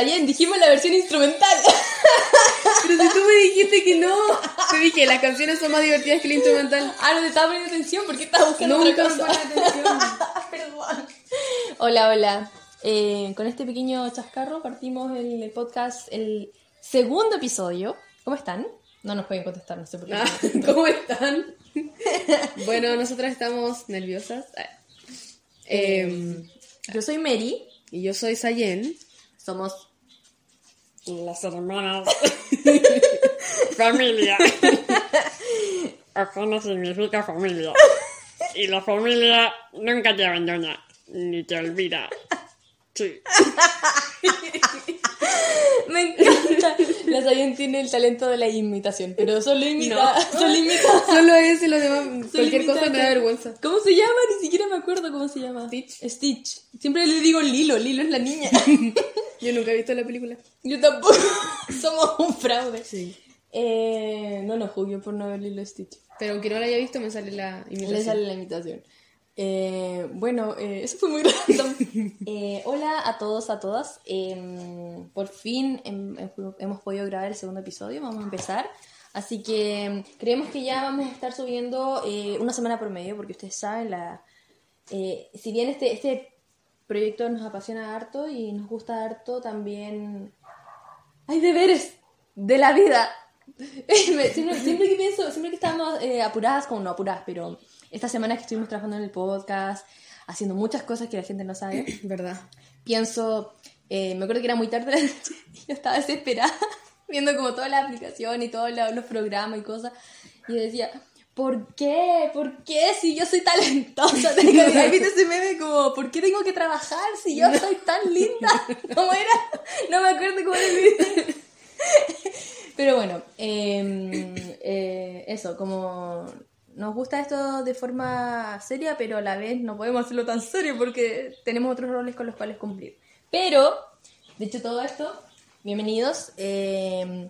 Sayen, dijimos la versión instrumental. Pero si tú me dijiste que no. Te dije, las canciones son más divertidas que el instrumental. Ah, no te estaba poniendo atención porque estaba buscando Nunca otra cosa. atención. Perdón. Hola, hola. Eh, con este pequeño chascarro partimos el, el podcast, el segundo episodio. ¿Cómo están? No nos pueden contestar, no sé por qué. Ah, ¿Cómo están? Bueno, nosotras estamos nerviosas. Ah. Em, Yo soy Mary. y yo soy Sayen. Somos Las hermanas. familia. Ojana significa familia. Y la familia nunca te abandona, ni te olvida. Sí. Me encanta. La Sayen tiene el talento de la imitación, pero solo imita. Solo imita. Solo ese, los demás. solo Cualquier cosa me da vergüenza. ¿Cómo se llama? Ni siquiera me acuerdo cómo se llama. Stitch. Stitch. Siempre le digo Lilo. Lilo es la niña. Yo nunca he visto la película. Yo tampoco. Somos un fraude. Sí. Eh, no nos juzguen por no ver Lilo y Stitch. Pero aunque no la haya visto, me sale la imitación. Le sale la imitación. Eh, bueno, eh, eso fue muy random. Eh, hola a todos, a todas. Eh, por fin hem- hem- hemos podido grabar el segundo episodio. Vamos a empezar. Así que em, creemos que ya vamos a estar subiendo eh, una semana por medio, porque ustedes saben, la, si bien este, este proyecto nos apasiona harto y nos gusta harto, también hay deberes de la vida. Siempre, siempre que pienso, siempre que estamos apuradas, como no apuradas, pero estas semanas que estuvimos trabajando en el podcast, haciendo muchas cosas que la gente no sabe, ¿Verdad? pienso, eh, me acuerdo que era muy tarde de la noche y yo estaba desesperada viendo como toda la aplicación y todos los programas y cosas y decía, ¿por qué? ¿Por qué si yo soy talentosa? Tengo, ¿Has visto ese meme como, ¿por qué tengo que trabajar si yo soy tan linda? ¿Cómo era? No me acuerdo cómo era el video. Pero bueno, eh, eh, eso, como nos gusta esto de forma seria, pero a la vez no podemos hacerlo tan serio porque tenemos otros roles con los cuales cumplir. Pero, dicho todo esto, bienvenidos. eh,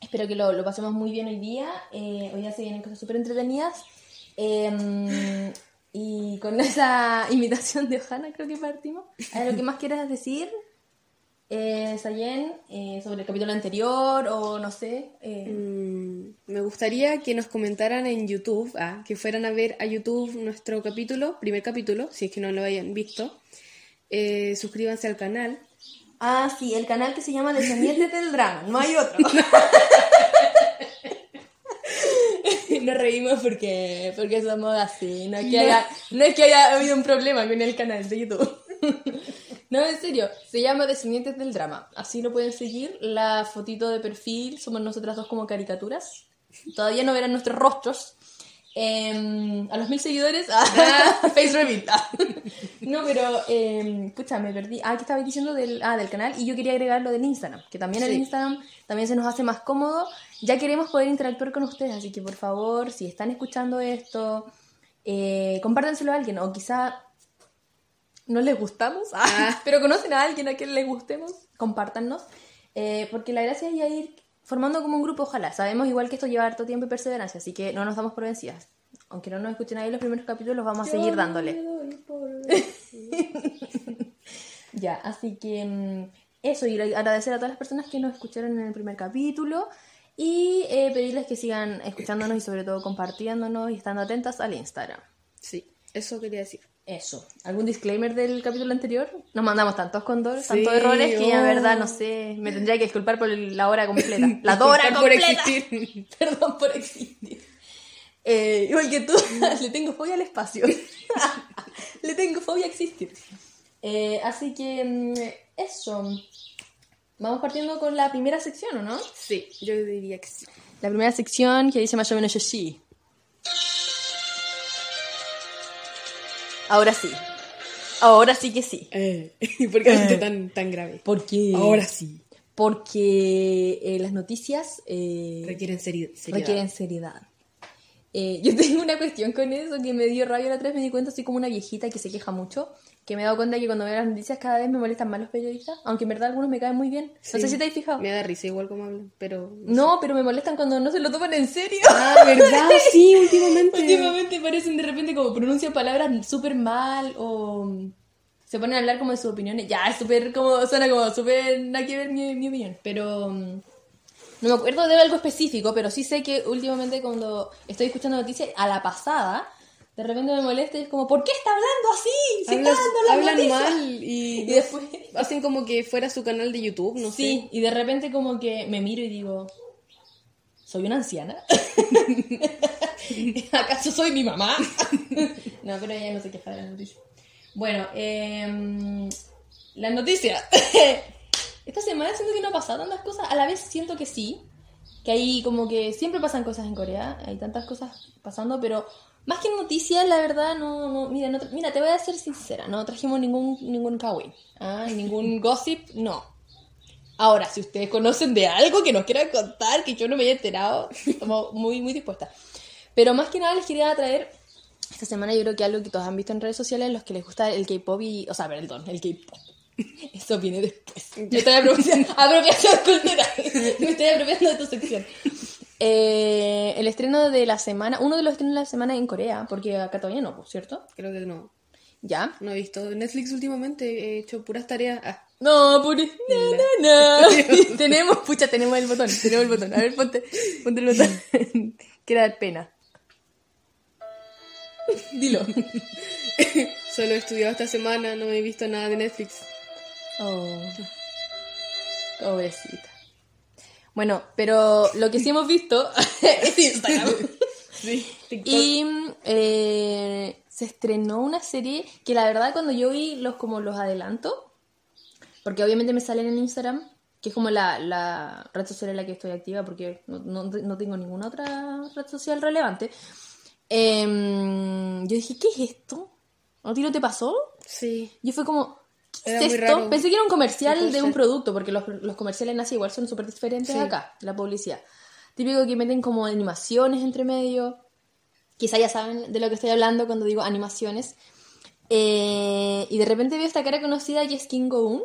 espero que lo, lo pasemos muy bien hoy día. eh, hoy día se vienen cosas súper entretenidas. eh, y con esa imitación de Ohana creo que partimos. ¿Hay algo que más quieras decir? Eh, Sayen, eh, sobre el capítulo anterior o no sé. eh, Mm, me gustaría que nos comentaran en YouTube, ah, que fueran a ver a YouTube nuestro capítulo, primer capítulo, si es que no lo hayan visto. Eh, suscríbanse al canal. Ah, sí, el canal que se llama Descendientes del Drama, no hay otro. Nos reímos porque, porque somos así, no es, que haya, no es que haya habido un problema con el canal de YouTube. No, en serio, se llama Descendientes del Drama. Así lo pueden seguir. La fotito de perfil, somos nosotras dos como caricaturas. Todavía no verán nuestros rostros. Em, a los mil seguidores, ah, face reveal. Ah. No, pero, pucha, me perdí. Ah, ¿qué estaba diciendo del, ah, del canal? Y yo quería agregar lo del Instagram, que también el Sí. Instagram también se nos hace más cómodo. Ya queremos poder interactuar con ustedes, así que por favor, si están escuchando esto, eh, compártanselo a alguien, o quizá no les gustamos, ah, pero conocen a alguien a quien les gustemos, compártanos, eh, porque la gracia es ya ir formando como un grupo, ojalá. Sabemos igual que esto lleva harto tiempo y perseverancia, así que no nos damos por vencidas. Aunque no nos escuchen ahí los primeros capítulos, vamos a seguir dándole. Ya, así que mm, eso, y agradecer a todas las personas que nos escucharon en el primer capítulo y eh, pedirles que sigan escuchándonos y sobre todo compartiéndonos y estando atentas al Instagram. Sí, eso quería decir. Eso. ¿Algún disclaimer del capítulo anterior? Nos mandamos tantos condoros, Sí, tantos errores que la oh. verdad no sé, me tendría que disculpar por la hora completa. La hora por existir. Perdón por existir. Eh, igual que tú, le tengo fobia al espacio. le tengo fobia a existir. Eh, así que mm, eso. Vamos partiendo con la primera sección, ¿o no? Sí, yo diría que sí. La primera sección que dice más o menos así. Ahora sí. Ahora sí que sí. Eh, ¿Por qué es tan, tan grave? ¿Por qué? Ahora sí. Porque eh, las noticias eh, Requieren seri- seriedad. requieren seriedad. Eh, yo tengo una cuestión con eso que me dio rabia la otra vez, me di cuenta, soy como una viejita que se queja mucho, que me he dado cuenta que cuando veo las noticias cada vez me molestan más los periodistas, aunque en verdad algunos me caen muy bien. No sé Sí. si te has fijado. Me da risa igual como hablan, pero... No, pero me molestan cuando no se lo toman en serio. Ah, ¿verdad? Sí, últimamente. Últimamente parecen de repente como pronuncian palabras súper mal o... se ponen a hablar como de sus opiniones. Ya, es súper como, suena como súper nada que ver mi, mi opinión, pero mm, no me acuerdo de algo específico, pero sí sé que últimamente cuando estoy escuchando noticias, a la pasada, de repente me molesta y es como, ¿por qué está hablando así? Si está dando las hablan noticias". mal y, Y después, hacen como que fuera su canal de YouTube, no sí, y de repente como que me miro y digo, ¿soy una anciana? ¿Acaso soy mi mamá? no, pero ella no se queja de las noticias. Bueno, eh, las noticias. Esta semana siento que no ha pasado tantas cosas. A la vez siento que sí. Que ahí como que siempre pasan cosas en Corea. Hay tantas cosas pasando, pero más que noticias, la verdad, no... no mira, no mira, te voy a ser sincera. No trajimos ningún, ningún kawaii. ¿ah? Ningún gossip, no. Ahora, si ustedes conocen de algo que nos quieran contar, que yo no me haya enterado, estamos muy, muy dispuestas. Pero más que nada les quería traer esta semana yo creo que algo que todos han visto en redes sociales, los que les gusta el K-pop y... O sea, perdón, el K-pop. Eso viene después. Me estoy apropiando, apropiación cultural. Me estoy apropiando de tu sección. Eh, el estreno de la semana, uno de los estrenos de la semana en Corea, porque acá todavía no, pues, ¿cierto? Creo que no. ¿Ya? No he visto Netflix últimamente, he hecho puras tareas. Ah, No, por... No, no, no. tenemos, pucha, tenemos el botón, tenemos el botón. A ver, ponte, ponte el botón. Quiero dar pena. Dilo. solo he estudiado esta semana, no he visto nada de Netflix. Oh, pobrecita. Bueno, pero lo que sí hemos visto es Instagram. Sí. Y eh, se estrenó una serie que la verdad cuando yo vi los como los adelantos, porque obviamente me salen en Instagram, que es como la, la red social en la que estoy activa, porque no, no- no tengo ninguna otra red social relevante. em, yo dije, ¿qué es esto? ¿A ti no te pasó? Sí. Yo fue como, ¿qué Era es muy esto? raro. Pensé que era un comercial de un producto, porque los, los comerciales en Asia igual son súper diferentes Sí. acá, la publicidad. Típico que meten como animaciones entre medio. Quizá ya saben de lo que estoy hablando cuando digo animaciones. Eh, y de repente veo esta cara conocida que es Kim Go-un.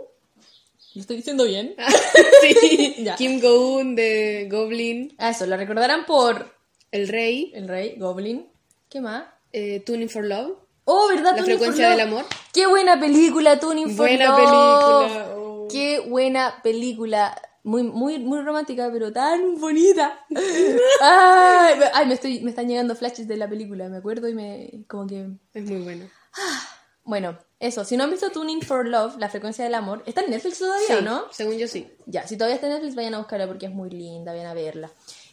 ¿Lo estoy diciendo bien? sí. Ya. Kim Go-un de Goblin, Ah, eso, lo recordarán por El Rey, El Rey, Goblin. ¿Qué más? eh, Tuning for Love. Oh, ¿verdad? La frecuencia del amor. Qué buena película, Tuning for Buena Love. película. oh. Qué buena película. Muy, muy, muy romántica, pero tan bonita. Ay, me- ay, me, estoy, me están llegando flashes de la película, me acuerdo y me. como que. Es muy bueno. Bueno, eso. Si no han visto Tuning for Love, la frecuencia del amor, ¿está en Netflix todavía, Sí, no? Según yo sí. Ya, si todavía está en Netflix, vayan a buscarla porque es muy linda, vayan a verla.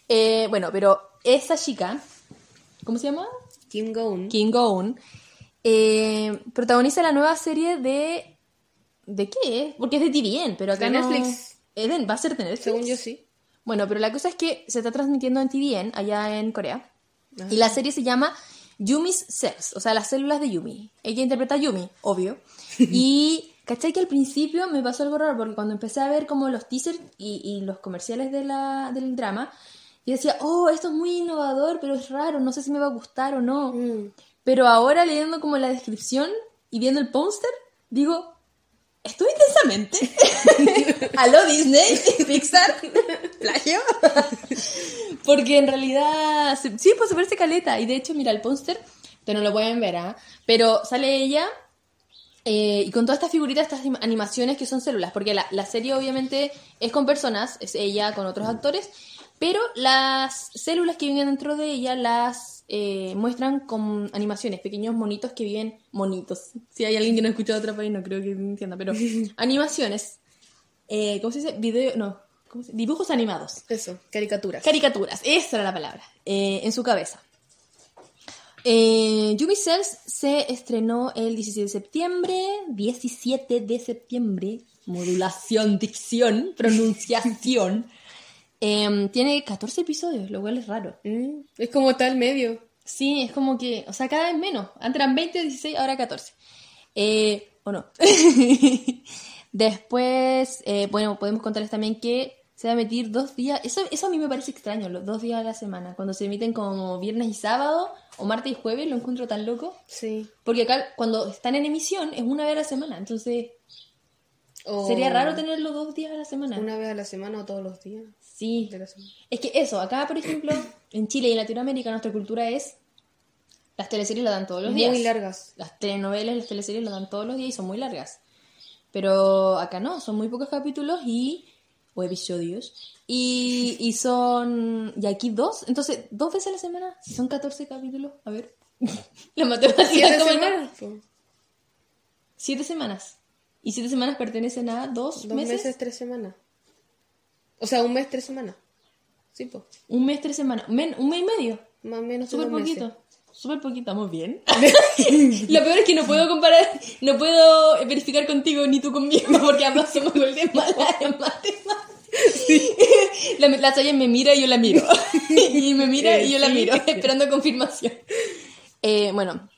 Eh, bueno, pero esa chica, ¿cómo se llama? Kim. Kim Go-un, eh, protagoniza la nueva serie de... ¿De qué? Porque es de TVN, pero acá De no- Netflix. ¿Es de- ¿Va a ser de Netflix? Según yo sí. Bueno, pero la cosa es que se está transmitiendo en TVN, allá en Corea. Y la serie se llama Yumi's Cells, o sea, las células de Yumi. Ella interpreta a Yumi, obvio. Y, ¿cachai? Que al principio me pasó algo raro, porque cuando empecé a ver como los teasers y, y los comerciales de la, del drama, yo decía, oh, esto es muy innovador, pero es raro, no sé si me va a gustar o no. Mm. Pero ahora leyendo como la descripción y viendo el póster, digo, ¿estoy intensamente? ¿Aló Disney? ¿Pixar? ¿Plagio? Porque en realidad, sí, pues se parece caleta. Y de hecho, mira, el póster, te no lo pueden ver, ¿ah? Pero sale ella eh, y con todas estas figuritas, estas anim- animaciones que son células. Porque la, la serie obviamente es con personas, es ella con otros actores. Pero las células que viven dentro de ella las eh, muestran con animaciones, pequeños monitos que viven monitos. Si hay alguien que no ha escuchado otro país, no creo que entienda, pero animaciones. Eh, ¿Cómo se dice? Video, no. ¿cómo se- Dibujos animados. Eso, caricaturas. Caricaturas, esa era la palabra, eh, en su cabeza. Eh, Yumi Cells se estrenó el 17 de septiembre, 17 de septiembre, modulación, dicción, pronunciación. Em, tiene 14 episodios, lo cual es raro. Mm, Es como tal medio. Sí, es como que, o sea, cada vez menos. Antes eran 20, 16, ahora 14. Eh, ¿O no? Después, eh, bueno, podemos contarles también que se va a emitir dos días. Eso, eso a mí me parece extraño, los dos días a la semana. Cuando se emiten como viernes y sábado, o martes y jueves, lo encuentro tan loco. Sí. Porque acá, cuando están en emisión, es una vez a la semana. Entonces, sería raro tenerlo dos días a la semana. Una vez a la semana o todos los días Sí. la. Es que eso, acá, por ejemplo, en Chile y en Latinoamérica, nuestra cultura es Las teleseries lo dan todos los Muy días. largas. Las telenovelas, las teleseries lo dan todos los días y son muy largas. Pero acá no, son muy pocos capítulos y. o episodios. Y, y son. Y aquí dos. Entonces, dos veces a la semana. Si son 14 capítulos. A ver. La matemática. Siete semanas. Siete semanas. Y siete semanas pertenecen a dos, Dos meses? tres semanas. O sea, un mes, tres semanas. Sí, pues. Un mes, tres semanas. Men- un mes y medio. Más o menos Súper meses. poquito. Súper poquito. Estamos bien. Lo peor es que no puedo comparar, no puedo verificar contigo ni tú conmigo porque ambas somos igual de malas en matemáticas. La, la me mira y yo la miro. y me mira y yo la Sí. miro, esperando confirmación. Eh, bueno,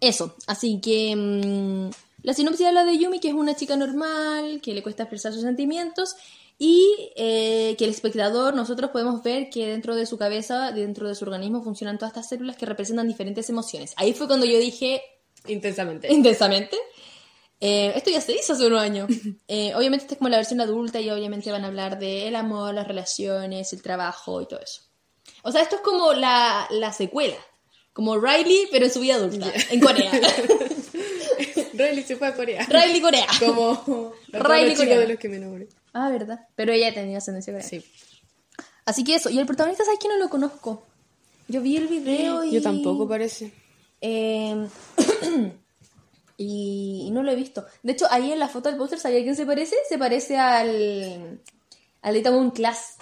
eso. Así que mm, la sinopsis habla de Yumi, que es una chica normal, que le cuesta expresar sus sentimientos. Y eh, que el espectador, nosotros podemos ver que dentro de su cabeza, dentro de su organismo, funcionan todas estas células que representan diferentes emociones. Ahí fue cuando yo dije, Intensamente. intensamente. Eh, esto ya se hizo hace unos años. Eh, obviamente esta es como la versión adulta y obviamente van a hablar del amor, las relaciones, el trabajo y todo eso. O sea, esto es como la, la secuela. Como Riley, pero en su vida adulta, en Corea. Riley se fue a Corea. Riley Corea. Como Riley Corea. de los que me enamoré. Ah, verdad. Pero ella tenía ascendencia coreana. Sí. Así que eso. Y el protagonista, ¿sabes que no lo conozco? Yo vi el video y... Yo tampoco parece. Eh, y, y no lo he visto. De hecho, ahí en la foto del póster, ¿sabía quién se parece? Se parece al. al de Itaewon Class.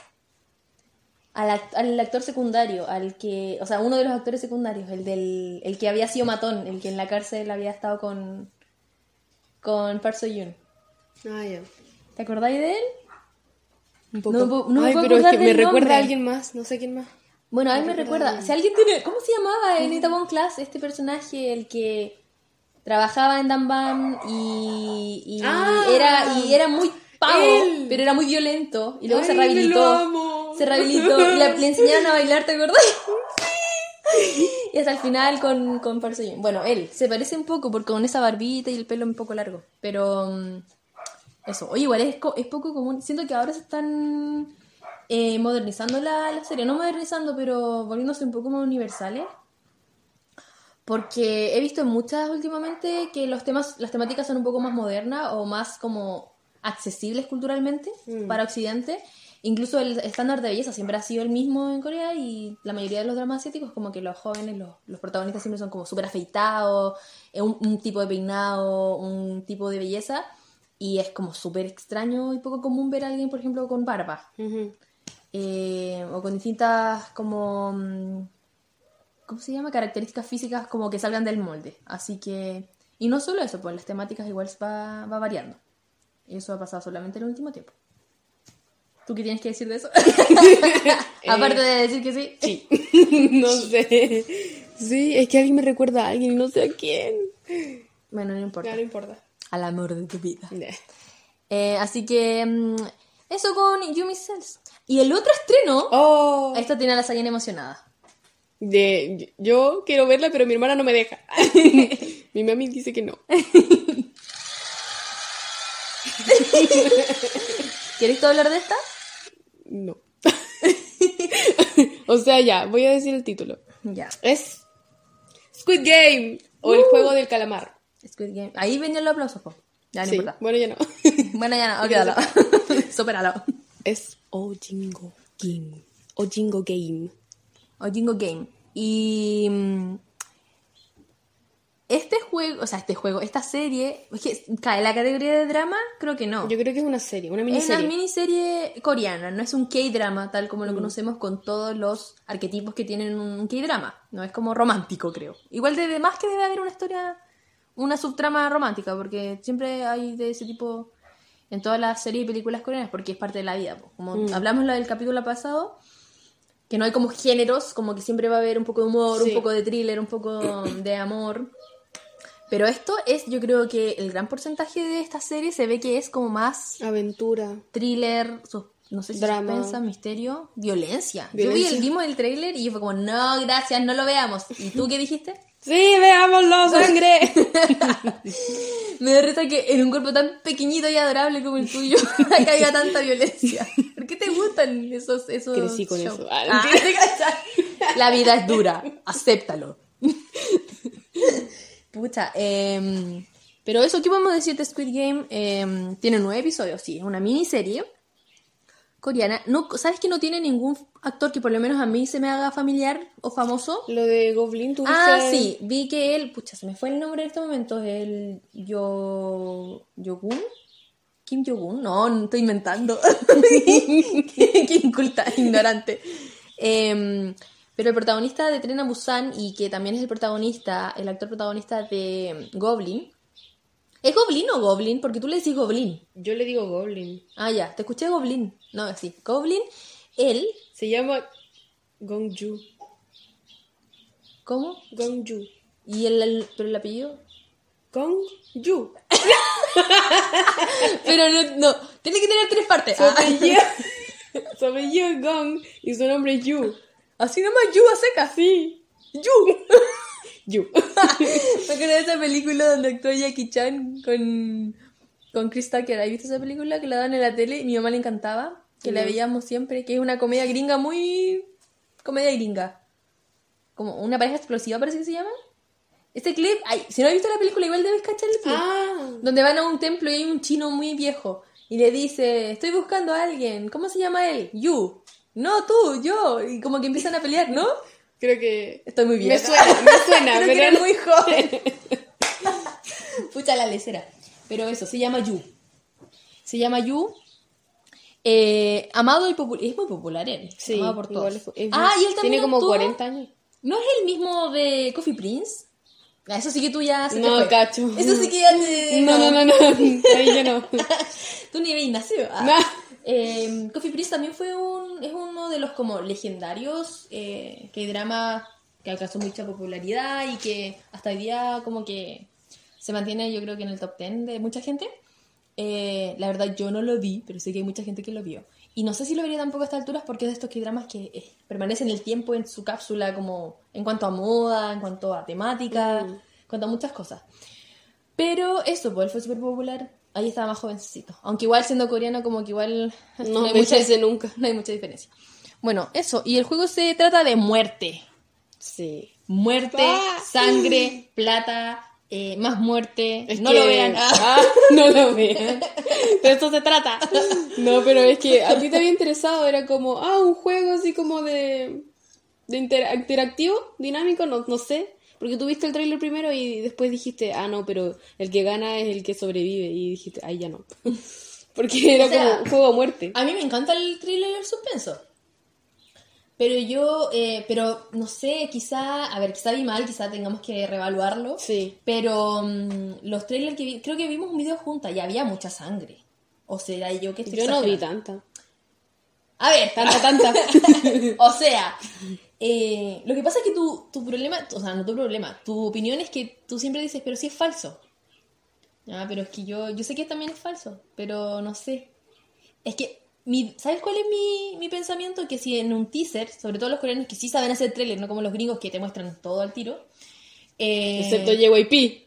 Al, act- al actor secundario, al que. O sea, uno de los actores secundarios, el del. el que había sido matón, el que en la cárcel había estado con. con Park Seo-yoon. Ah, ya. ¿Te acordáis de él? Un poco. No no Ay, pero es que me recuerda nombre. a alguien más. No sé quién más. Bueno, a él No me recuerda. Si alguien tiene. ¿Cómo se llamaba en Itaewon Class este personaje? El que trabajaba en Danban y. y Ah, era, y era muy pavo, él. pero era muy violento. Y luego se Ay, rehabilitó. lo amo. Se rehabilitó. Y la- le enseñaron a bailar, ¿te acordás? Y hasta el final con, con. Bueno, él se parece un poco porque con esa barbita y el pelo un poco largo. Pero. Mm, Eso. Oye, igual es, es poco común. Siento que ahora se están eh, modernizando la, la serie. No modernizando, pero volviéndose un poco más universales. Porque he visto en muchas últimamente que los temas, las temáticas son un poco más modernas o más como accesibles culturalmente para Occidente. Incluso el estándar de belleza siempre ha sido el mismo en Corea y la mayoría de los dramas asiáticos como que los jóvenes, los, los protagonistas siempre son como súper afeitados, eh, un, un tipo de peinado, un tipo de belleza y es como súper extraño y poco común ver a alguien, por ejemplo, con barba eh, o con distintas como mm, ¿cómo se llama? características físicas como que salgan del molde así que y no solo eso pues las temáticas igual va, va variando eso ha pasado solamente en el último tiempo ¿tú qué tienes que decir de eso? aparte de decir que sí Sí. no sé. Sí, es que alguien me recuerda a alguien y no sé a quién. bueno no importa Ya no importa. Al amor de tu vida. Eh, así que mm, eso con Yumi Cells y el otro estreno Oh, esta tiene a la Sayan emocionada de, yo quiero verla, pero mi hermana no me deja. mi mami dice que no. ¿quieres tú hablar de esta? No. o sea, ya, voy a decir el título. ya Es Squid Game o el juego del calamar. Squid Game. Ahí venían los aplausos, po. Ya no Sí, importa. bueno, ya no. Bueno, ya no, olvídalo. Supéralo. es Ojingo Game. Ojingo Game. O Jingo Game. Y. mm, Este juego, o sea, este juego, esta serie. Es que cae la categoría de drama, creo que no. Yo creo que es una serie, una es una miniserie. miniserie coreana, no es un K-drama tal como lo conocemos con todos los arquetipos que tienen un K-drama. No es como romántico, creo. Igual de más que debe haber una historia, una subtrama romántica, porque siempre hay de ese tipo en todas las series y películas coreanas, porque es parte de la vida. Como hablamos la del capítulo pasado, que no hay como géneros, como que siempre va a haber un poco de humor, Sí. un poco de thriller, un poco de amor. Pero esto es, yo creo que el gran porcentaje de esta serie se ve que es como más Aventura. thriller, no sé si Drama. suspensa, misterio, violencia. Yo vi Violencia. el, vimos el trailer y fue como, no, gracias, no lo veamos. ¿Y tú qué dijiste? Sí, veámoslo, sangre. Me da risa que en un cuerpo tan pequeñito y adorable como el tuyo haya tanta violencia. ¿Por qué te gustan esos, esos Crecí con shows? eso. Ah, Ah. La vida es dura, acéptalo. Pucha, em, pero eso, ¿qué podemos decir de Squid Game? Em, tiene nueve episodios, sí, es una miniserie coreana. No, ¿Sabes que no tiene ningún actor que por lo menos a mí se me haga familiar o famoso? Lo de Goblin, ¿tú Ah, sí, vi que él, pucha, se me fue el nombre en este momento, el Yo... Yogun. Kim Yogun, no, no estoy inventando. qué, qué inculta, ignorante. Em, pero el protagonista de Tren a Busan y que también es el protagonista, el actor protagonista de Goblin. ¿Es Goblin o Goblin? Porque tú le decís Goblin. Yo le digo Goblin. Ah, ya, te escuché Goblin. No, sí, Goblin, él, Se llama Gongju. ¿cómo? Gongju. ¿Y el, el- pero el apellido? Gongju. Pero no, no, tiene que tener tres partes. Su Ah. apellido, su apellido es Gong y su nombre es Yu. Así nomás, Yu a seca. Sí. Yu. Yu. Me acuerdo de esa película donde actuó Jackie Chan con, con Chris Tucker. ¿Has visto esa película que la dan en la tele? y Mi mamá le encantaba, que la veíamos siempre, que es una comedia gringa muy... Comedia gringa. Como una pareja explosiva parece que se llama. Este clip, ay, si no has visto la película igual debes cachar el clip. Ah. Donde van a un templo y hay un chino muy viejo. Y le dice, estoy buscando a alguien. ¿Cómo se llama él? You. No, tú, yo. Y como que empiezan a pelear, ¿no? Creo que. Estoy muy bien. Me suena, me suena, Creo pero que eres muy joven. Pucha la lecera. Pero eso, se llama Yu. Se llama Yu. Eh, amado y popular. Es muy popular él. Sí, amado por todos. igual es- es- ah, y él también tiene como actuó- 40 años. ¿No es el mismo de Coffee Prince? Ah, Eso sí que tú ya se No, cacho. Eso sí que ya te... No, no, no, no. Ahí yo no. Tú ni habías nacido. Ah. Eh, Coffee Prince también fue un, es uno de los como legendarios eh, que drama que alcanzó mucha popularidad y que hasta hoy día como que se mantiene yo creo que en el top 10 de mucha gente. Eh, la verdad yo no lo vi, pero sé que hay mucha gente que lo vio. Y no sé si lo vería tampoco a estas alturas porque es de estos que dramas que eh, permanecen el tiempo en su cápsula como en cuanto a moda, en cuanto a temática, en cuanto a muchas cosas. Pero eso, pues él fue súper popular. Ahí estaba más jovencito. Aunque igual siendo coreano, como que igual. No hay envejece nunca. No hay mucha diferencia. Bueno, eso. Y el juego se trata de muerte. Sí. Muerte, Ah. sangre, plata, eh, más muerte. Es no que- lo vean. Ah, no lo vean. De eso se trata. No, pero es que a ti te había interesado, era como, ah, un juego así como de, de intera- interactivo, dinámico, no, no sé. Porque tú viste el trailer primero y después dijiste, ah, no, pero el que gana es el que sobrevive. Y dijiste, ay, ya no. Porque era O sea, como un juego a muerte. A mí me encanta el thriller y el suspenso. Pero yo, eh, pero no sé, quizá, a ver, quizá vi mal, quizá tengamos que reevaluarlo. Sí. Pero mm, los trailers que vi, creo que vimos un video juntas y había mucha sangre. O será yo que estoy Yo no vi tanta. A ver, Tanta, tanta. o sea, eh, lo que pasa es que tu, tu problema, o sea, no tu problema, tu opinión es que tú siempre dices, pero sí es falso. Ah, pero es que yo, yo sé que también es falso, pero no sé. Es que, mi, ¿sabes cuál es mi, mi pensamiento? Que si en un teaser, sobre todo los coreanos que sí saben hacer trailer, no como los gringos que te muestran todo al tiro. eh, Excepto JYP.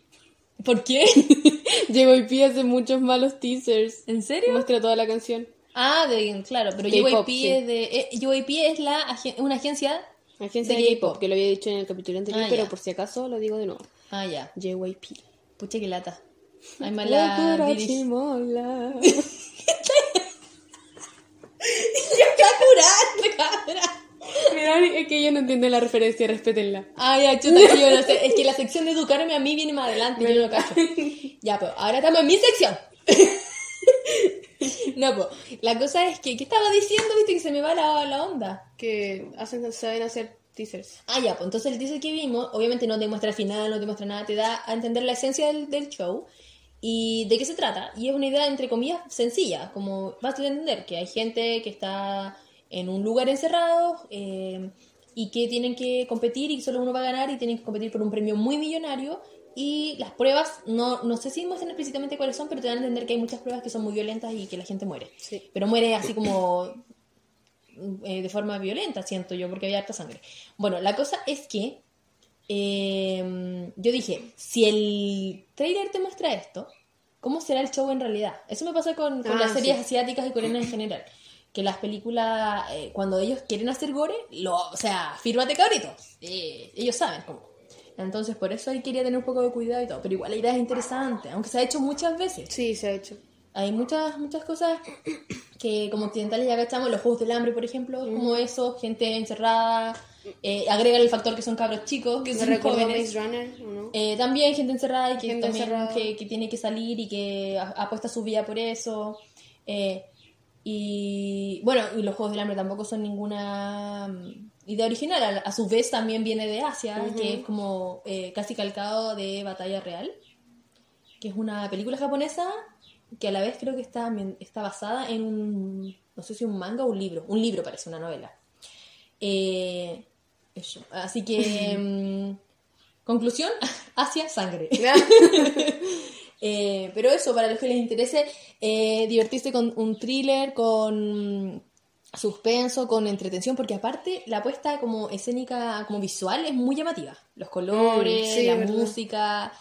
¿Por qué? JYP hace muchos malos teasers. ¿En serio? Muestra toda la canción. Ah, de, claro, pero sí. es de. eh, JYP es la agen- una agencia. Agencia De de K-pop. Que lo había dicho en el capítulo anterior, Ah, pero ya. por si acaso lo digo de nuevo. Ah, ya. JYP. Pucha que lata. Hay mala dirige- Chimola. Mira, es que yo no entiendo la referencia, respétenla. Ay, ya, chuta, que yo no sé. Es que la sección de educarme a mí viene más adelante, yo no cacho. Ya, pues, ahora estamos en mi sección. No, pues, la cosa es que, ¿qué estaba diciendo? Viste que se me va la, la onda. Que hacen, saben hacer teasers. Ah, ya, pues entonces el teaser que vimos, obviamente no te muestra el final, no te muestra nada, te da a entender la esencia del, del show y de qué se trata. Y es una idea, entre comillas, sencilla, como vas a entender que hay gente que está en un lugar encerrado eh, y que tienen que competir y solo uno va a ganar y tienen que competir por un premio muy millonario. Y las pruebas, no, no sé si muestran explícitamente cuáles son, pero te dan a entender que hay muchas pruebas que son muy violentas y que la gente muere. Sí. Pero muere así como eh, de forma violenta, siento yo, porque había harta sangre. Bueno, la cosa es que eh, yo dije, si el trailer te muestra esto, ¿cómo será el show en realidad? Eso me pasa con, con Ah, las series sí. asiáticas y coreanas en general. Que las películas, eh, cuando ellos quieren hacer gore, lo, o sea, fírmate cabrito. Eh, ellos saben cómo. Entonces por eso ahí quería tener un poco de cuidado y todo. Pero igual la idea es interesante, aunque se ha hecho muchas veces. Sí, se ha hecho. Hay muchas, muchas cosas que como occidentales ya cachamos, los Juegos del Hambre, por ejemplo, es como eso, gente encerrada, eh, agrega el factor que son cabros chicos, que Me son jóvenes. Eh, también gente encerrada y que Gente también encerrada. que, que tiene que salir y que apuesta su vida por eso. Eh, y bueno, y los Juegos del Hambre tampoco son ninguna mm, idea original. A, a su vez también viene de Asia, que es como eh, casi calcado de Batalla Real, que es una película japonesa que a la vez creo que está, está basada en un, no sé si un manga o un libro. Un libro parece, una novela. Eh, eso. Así que... mm, Conclusión, Asia, sangre. Eh, pero eso, para los que les interese, eh, divertirse con un thriller, con suspenso, con entretención, porque aparte la apuesta como escénica, como visual, es muy llamativa. Los colores, Mm, sí, la verdad. música.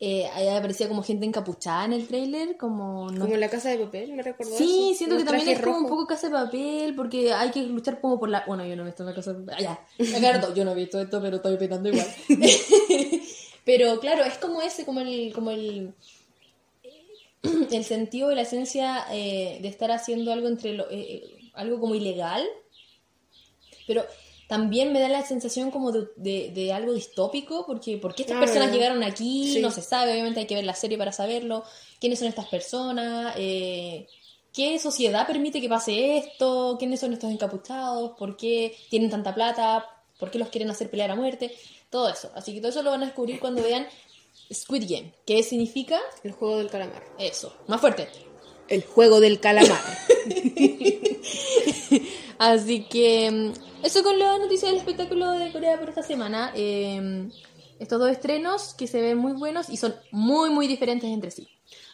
Eh, ahí aparecía como gente encapuchada en el tráiler, como... no- Como la casa de papel, me recordó Sí, eso. siento que también es como un poco casa de papel, porque hay que luchar como por la... Bueno, yo no he visto la casa de papel. Ah, ya. Claro, yo no he visto esto, pero estoy petando igual. pero claro, es como ese, como el... Como el el sentido y la esencia eh, de estar haciendo algo entre lo, eh, algo como ilegal pero también me da la sensación como de, de- de algo distópico porque ¿por qué estas Ah, personas llegaron aquí? Sí. no se sabe, obviamente hay que ver la serie para saberlo quiénes son estas personas eh, qué sociedad permite que pase esto quiénes son estos encapuchados por qué tienen tanta plata por qué los quieren hacer pelear a muerte todo eso, así que todo eso lo van a descubrir cuando vean Squid Game, ¿qué significa? El juego del calamar. Eso, más fuerte. El juego del calamar. Así que mm, eso con la noticia del espectáculo de Corea por esta semana. Eh, estos dos estrenos que se ven muy buenos y son muy, muy diferentes entre sí.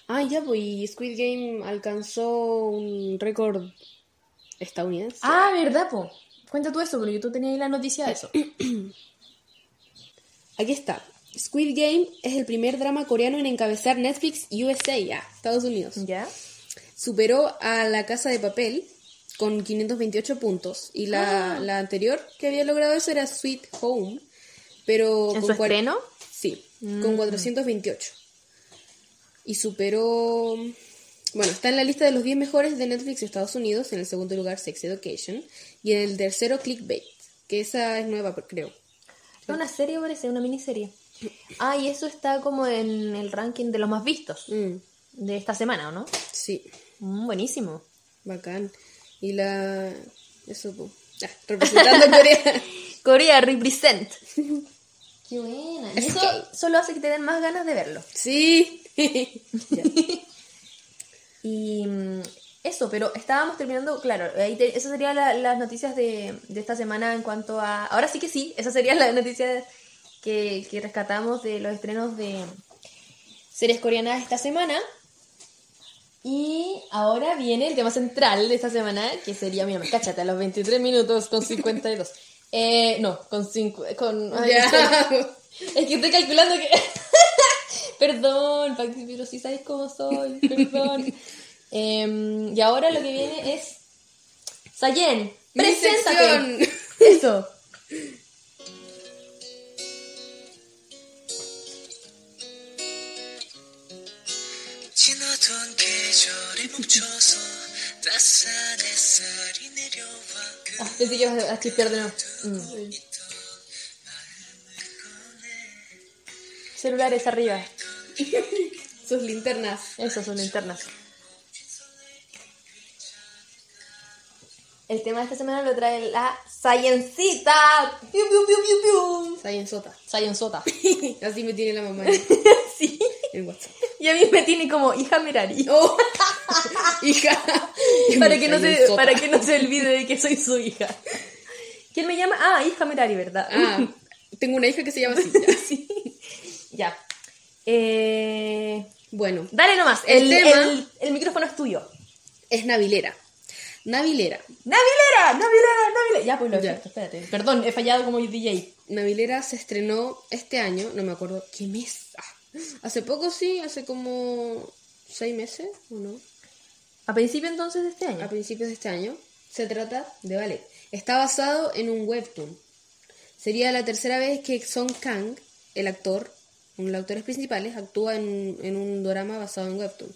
ah, ya, pues y Squid Game alcanzó un récord estadounidense. Ah, ¿verdad, po? Cuenta tú eso, porque tú tenías ahí la noticia de eso. Aquí está. Squid Game es el primer drama coreano en encabezar Netflix USA, ya, Estados Unidos. ¿Ya? Superó a La Casa de Papel con 528 puntos. Y la, la anterior que había logrado eso era Sweet Home. Pero ¿En con su estreno? Sí, con 428. Y superó... Bueno, está en la lista de los 10 mejores de Netflix de Estados Unidos. En el segundo lugar, Sex Education. Y en el tercero, Clickbait. Que esa es nueva, creo. Es una serie, parece, una miniserie. Ah, y eso está como en el ranking de los más vistos Mm, de esta semana, ¿o no? sí, Mm, buenísimo. bacán. Y la... Eso. Ah, representando Corea. Corea represent. Qué buena. Y eso solo hace que te den más ganas de verlo. Sí. Y mm, eso, pero estábamos terminando, claro, ahí te- esas serían la- las noticias de, de esta semana en cuanto a... Ahora sí que sí, esas serían las noticias que, que rescatamos de los estrenos de series coreanas esta semana. Y ahora viene el tema central de esta semana, que sería, mira, cáchate, a los 23 minutos con 52. Eh, no, con 5... Con, ay, es que estoy calculando que... perdón, pero si sabes cómo soy, perdón. Em, y ahora lo que viene es... Sayen, preséntate. Eso. 계절에 멈춰서 따스한 햇살이 내려와 그 Ah, pensé que ibas a chispear de nuevo. Mm. Celulares arriba. Sus linternas. Eso son linternas. El tema de esta semana lo trae la Sciencita. Piu, piu, piu, piu, piu. Sayen Sota. Sciencota. Así me tiene la mamá en, sí. en WhatsApp. Y a mí me tiene como hija Merari. Oh, hija. para, que no se, para que no se olvide de que soy su hija. ¿Quién me llama? Ah, hija Merari, ¿verdad? Ah, tengo una hija que se llama así. ya. sí. Ya. Eh, Bueno, dale nomás. El El, tema- el- el micrófono es tuyo. es Navilera. Navilera. ¡Navilera! ¡Navilera! ¡Navilera! Ya, pues lo efectos, espérate. Perdón, he fallado como DJ. Navilera se estrenó este año, no me acuerdo qué mes. Ah, hace poco sí, hace como seis meses, ¿o no? A principio entonces de este año. A principios de este año. Se trata de ballet. Está basado en un webtoon. Sería la tercera vez que Song Kang el actor, uno de los actores principales, actúa en, en un drama basado en Webtoon.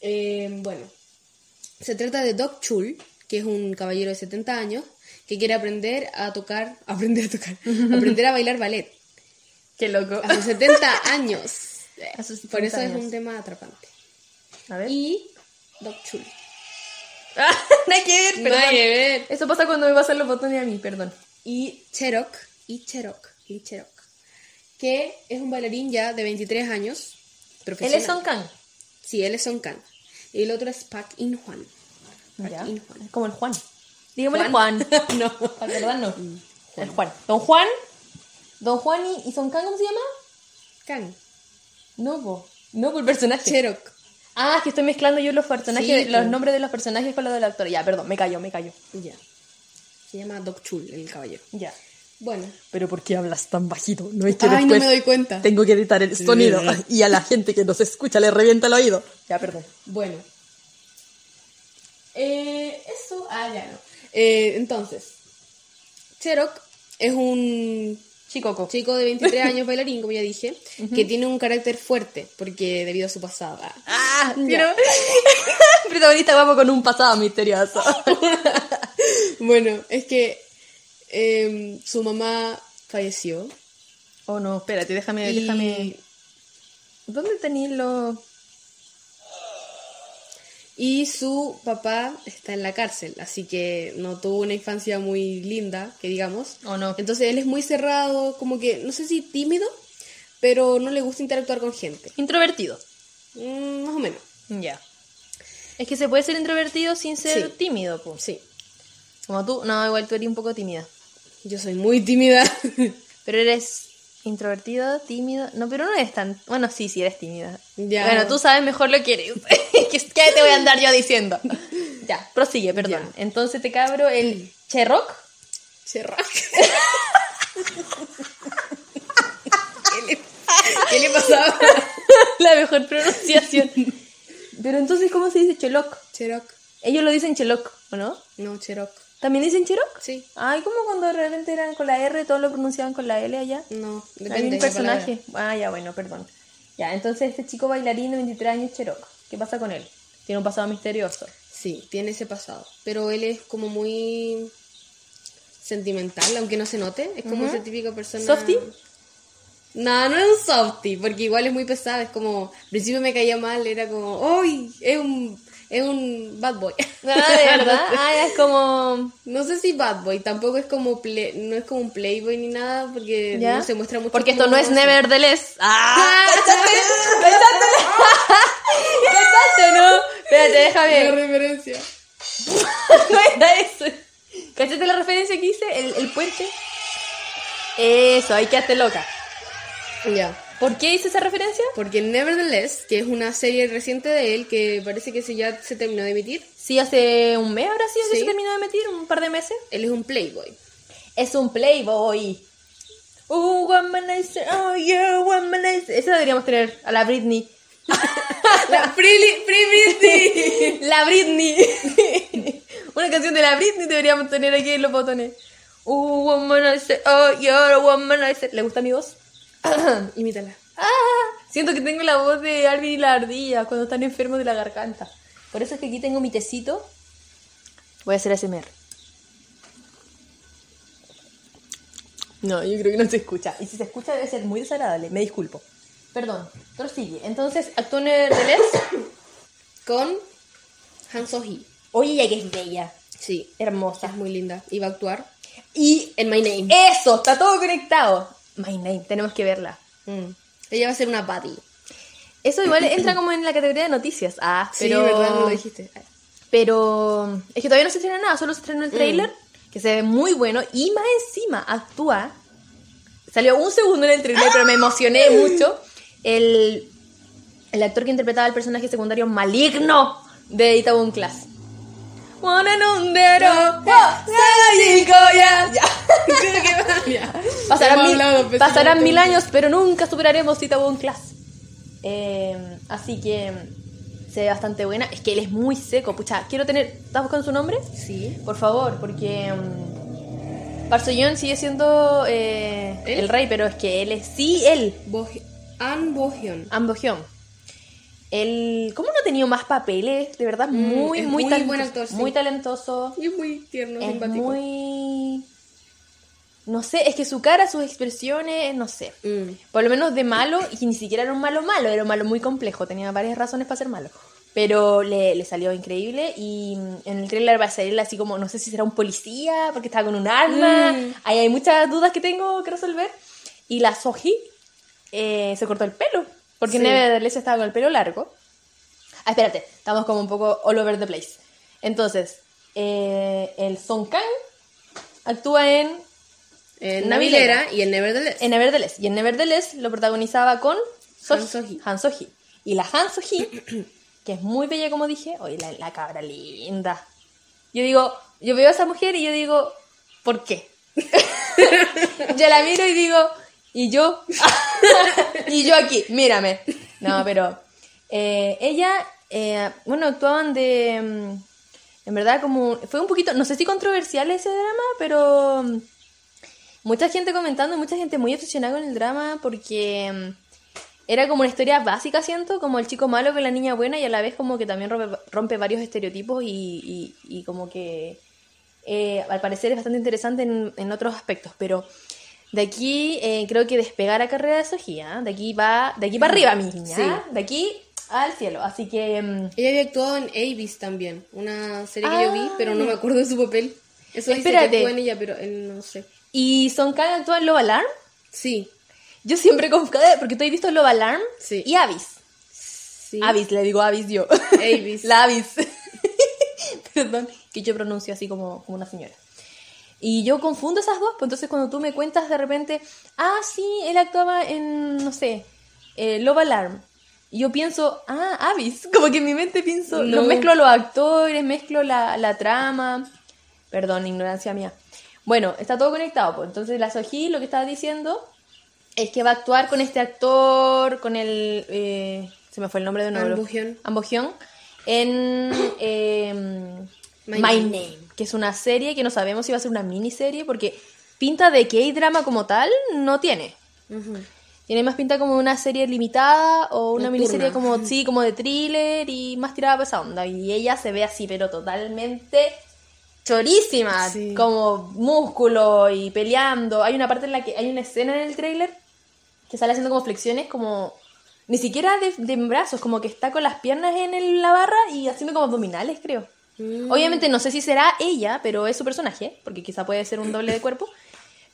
Eh, bueno, se trata de Doc Chul, que es un caballero de 70 años que quiere aprender a tocar, aprender a tocar, aprender a bailar ballet. Qué loco. A sus 70 años. A sus Por 70 eso es un tema atrapante. A ver. Y Doc Chul. Nada que ver, perdón. Nada que ver. Eso pasa cuando me pasan los botones a mí, perdón. y Cherok, y Cherok, y Cherok, que es un bailarín ya de 23 años, Él profesional. es Son Kang. Sí, él es Song Kang. Y el otro es Park In Hwan. Park Ya. In como el Juan. Digámosle Juan. Juan. no. Para verdad no. El Juan. Don Juan. Don Juan y, y Son Kang, ¿cómo se llama? Kang. No, po. No, por el personaje. Cherok. Ah, es que estoy mezclando yo los personajes, Sí, los nombres de los personajes con los del actor. Ya, perdón, me callo, me callo. Ya. Se llama Doc Chul, el caballero. Ya. Bueno. Pero ¿por qué hablas tan bajito? No es que Ay, no me doy cuenta. tengo que editar el sonido y a la gente que nos escucha le revienta el oído. Ya, perdón. Bueno. Eh, eso. Ah, ya no. Eh, entonces, Cherok es un Chicoco. chico de 23 años bailarín, como ya dije, que tiene un carácter fuerte, porque debido a su pasado. Ah, pero... Protagonista guapo con un pasado misterioso. Bueno, es que em, su mamá falleció. Oh, no, espérate, déjame, y- déjame... ¿Dónde tenéis los...? Y su papá está en la cárcel, así que no tuvo una infancia muy linda, que digamos. Oh, no. Entonces él es muy cerrado, como que, no sé si tímido, pero no le gusta interactuar con gente. Introvertido. Mm, más o menos. Ya. Es que se puede ser introvertido sin ser Sí. tímido, pues. Sí. Como tú, no, igual tú eres un poco tímida. Yo soy muy tímida. Pero eres introvertido, tímido. No, pero no eres tan. Bueno, sí, sí, eres tímida. Ya. Bueno, tú sabes mejor lo que eres. ¿Qué te voy a andar yo diciendo? ya, prosigue, perdón. Entonces te cabro el Cherrock. Cherrak. ¿Qué, le, ¿Qué le pasaba? La mejor pronunciación. Pero entonces, ¿cómo se dice Cheloc? Cherok. Ellos lo dicen Cheloc, ¿o no? No, Cherok. ¿También dicen Cherok? Sí. Ay, como cuando de repente eran con la R, todos lo pronunciaban con la L allá. No, Hay depende un de la personaje. Ah, ya, bueno, perdón. Ya, entonces este chico bailarín de 23 años, Cherok. ¿Qué pasa con él? Tiene un pasado misterioso. Sí, tiene ese pasado. Pero él es como muy sentimental, aunque no se note. Es como esa típica persona. ¿Softie? No, no es un softie, porque igual es muy pesada. Es como, al principio me caía mal, era como, ¡ay! Es un, es un bad boy. Ah, de verdad. Ah, es como. No sé si bad boy, tampoco es como, play- no es como un playboy ni nada, porque ¿Ya? no se muestra mucho. Porque esto no es Nevertheless. ¡Ah! ¿Cachaste? ¿Cachaste, no? Espérate, La déjame. referencia. no era eso. ¿Cachaste la referencia que hice? El, el puente. Eso, ahí quedaste loca. Ya. ¿Por qué hice esa referencia? Porque Nevertheless, que es una serie reciente de él, que parece que se ya se terminó de emitir, Sí, hace un mes que Sí. se terminó de emitir, un par de meses. él es un playboy. Es un playboy. Uh, womanizer, oh yeah, womanizer. Esa deberíamos tener a la Britney. La Free Britney. La Britney. Una canción de la Britney deberíamos tener aquí en los botones. Uh, womanizer, oh yeah, womanizer. ¿Le gusta mi voz? Imítala. Ah, siento que tengo la voz de Alvin y la ardilla cuando están enfermos de la garganta. Por eso es que aquí tengo mi tecito. Voy a hacer ASMR. No, yo creo que no se escucha. Y si se escucha debe ser muy desagradable. Me disculpo. Perdón, prosigue. Entonces, actúa en el Con Han So-hee. Oye, ella que es bella. Sí, Hermosa. es muy linda. Y va a actuar Y en My Name. eso, está todo conectado. My name, tenemos que verla. Mm. Ella va a ser una buddy. Eso igual entra como en la categoría de noticias. Ah, pero... Sí, ¿verdad? No lo dijiste. Pero es que todavía no se estrena nada, solo se estrenó el trailer, que se ve muy bueno y más encima actúa. Salió un segundo en el trailer, pero me emocioné mucho. El, el actor que interpretaba el personaje secundario maligno de Itaewon Class. Oh, ya. Ya. Pasarán, mil, hablado, pasarán sí, mil entonces. años, pero nunca superaremos Itaewon Class. Eh, así que se ve bastante buena. Es que él es muy seco. Pucha, quiero tener. ¿Estás buscando su nombre? Sí. Por favor, porque. Seo-yoon sigue siendo eh, el rey, pero es que él es sí él, Bo An Bo-hyun. An Bo-hyun. Él, ¿cómo no ha tenido más papeles? De verdad, muy, es muy, muy talentoso. buen actor, sí. Muy talentoso. Y es muy tierno, es simpático. muy... No sé, es que su cara, sus expresiones, no sé. Mm. Por lo menos de malo, y ni siquiera era un malo malo, era un malo muy complejo, tenía varias razones para ser malo. Pero le, le salió increíble y mm, en el trailer va a salir así como, no sé si será un policía, porque estaba con un arma. Mm. Ahí hay muchas dudas que tengo que resolver. Y la Soji eh, se cortó el pelo, porque Sí. Nevertheless estaba con el pelo largo. Ah, espérate, estamos como un poco all over the place. Entonces, eh, el Song Kang actúa en En Navilera. Navilera y en Nevertheless. en Nevertheless. Y en Nevertheless lo protagonizaba con Han Soji- So-hee. Han. Y la Han So-hee, que es muy bella como dije, oye, la, la cabra linda. Yo digo, yo veo a esa mujer y yo digo, ¿por qué? yo la miro y digo, ¿y yo? y yo aquí, mírame. No, pero eh, ella, eh, bueno, actuaban de... mm, En verdad, como... Fue un poquito, no sé si controversial ese drama, pero... mm, Mucha gente comentando, mucha gente muy obsesionada con el drama porque mm, era como una historia básica, siento, como el chico malo con la niña buena y a la vez como que también rompe, varios estereotipos y, y- y como que eh, al parecer es bastante interesante en, en otros aspectos, pero de aquí eh, creo que despegar la carrera de Sofía, de aquí va, de aquí para arriba, mi niña, Sí. de aquí al cielo, así que mm, Ella había actuado en Avis también, una serie que yo vi, Ah. pero no me acuerdo de su papel. Eso dice Espérate. que actúa en ella, pero él no sé. y Song Kang actúa en Love Alarm. Sí, Yo siempre confundo, porque tú has visto Love Alarm Sí. y Avis. sí. Avis, le digo Avis yo. Avis. La Avis. Perdón, que yo pronuncio así como, como una señora. Y yo confundo esas dos, pues entonces cuando tú me cuentas de repente, ah, sí, él actuaba en, no sé, eh, Love Alarm. Y yo pienso, ah, Avis. Como que en mi mente pienso, No. lo mezclo los actores, mezclo la, la trama. Perdón, ignorancia mía. Bueno, está todo conectado, pues. Entonces la Soji lo que estaba diciendo es que va a actuar con este actor, con el... eh, se me fue el nombre de nuevo. An Bo-hyun, en eh, My, My Name. Name. Que es una serie que no sabemos si va a ser una miniserie, porque pinta de K-drama como tal no tiene. Tiene más pinta como una serie limitada o una Nocturna. miniserie como, sí, como de thriller y más tirada para esa onda. Y ella se ve así, pero totalmente chorísima, Sí. como músculo y peleando. Hay una parte en la que hay una escena en el tráiler que sale haciendo como flexiones, como ni siquiera de, de brazos, como que está con las piernas en el- la barra y haciendo como abdominales, creo. Mm. Obviamente no sé si será ella, pero es su personaje, porque quizá puede ser un doble de cuerpo.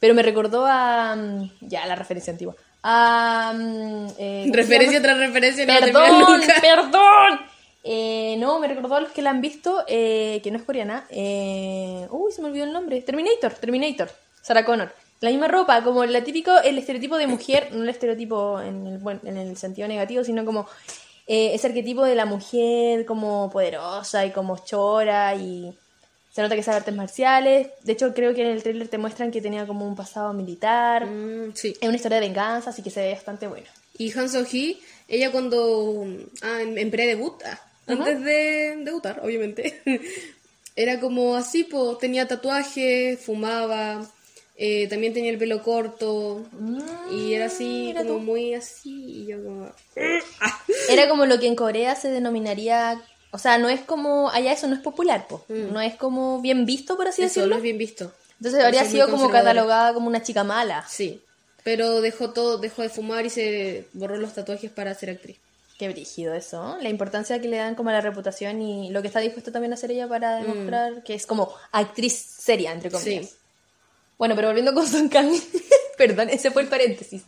Pero me recordó a. mm, Ya, la referencia antigua. A. mm, eh, ¿cómo se Referencia tras referencia. no Perdón, nunca. perdón. Eh, no, me recordó a los que la han visto, eh, que no es coreana. Uy, se me olvidó el nombre. Terminator, Terminator. Sarah Connor. La misma ropa, como la típico, el estereotipo de mujer, no el estereotipo en el, buen- en el sentido negativo, sino como eh, ese arquetipo de la mujer como poderosa y como chora y se nota que sabe artes marciales. De hecho, creo que en el tráiler te muestran que tenía como un pasado militar. Mm, sí. Es una historia de venganza, así que se ve bastante buena. Y Han So-hee, ella cuando... Ah, en, en pre-debut, ah, antes de debutar, obviamente. Era como así, pues, tenía tatuajes, fumaba, eh, también tenía el pelo corto. y era así, Mm, como tú. muy así, y yo como... Era como lo que en Corea se denominaría, o sea, no es como, allá eso no es popular, pues, no es como bien visto, por así Eso decirlo. no es bien visto. Entonces habría sido como catalogada como una chica mala. Sí. Pero dejó todo, dejó de fumar y se borró los tatuajes para ser actriz. Qué brígido eso, ¿eh? la importancia que le dan como a la reputación y lo que está dispuesto también a hacer ella para demostrar que es como actriz seria, entre comillas. Sí. Bueno, pero volviendo con Song Kang, perdón, ese fue el paréntesis.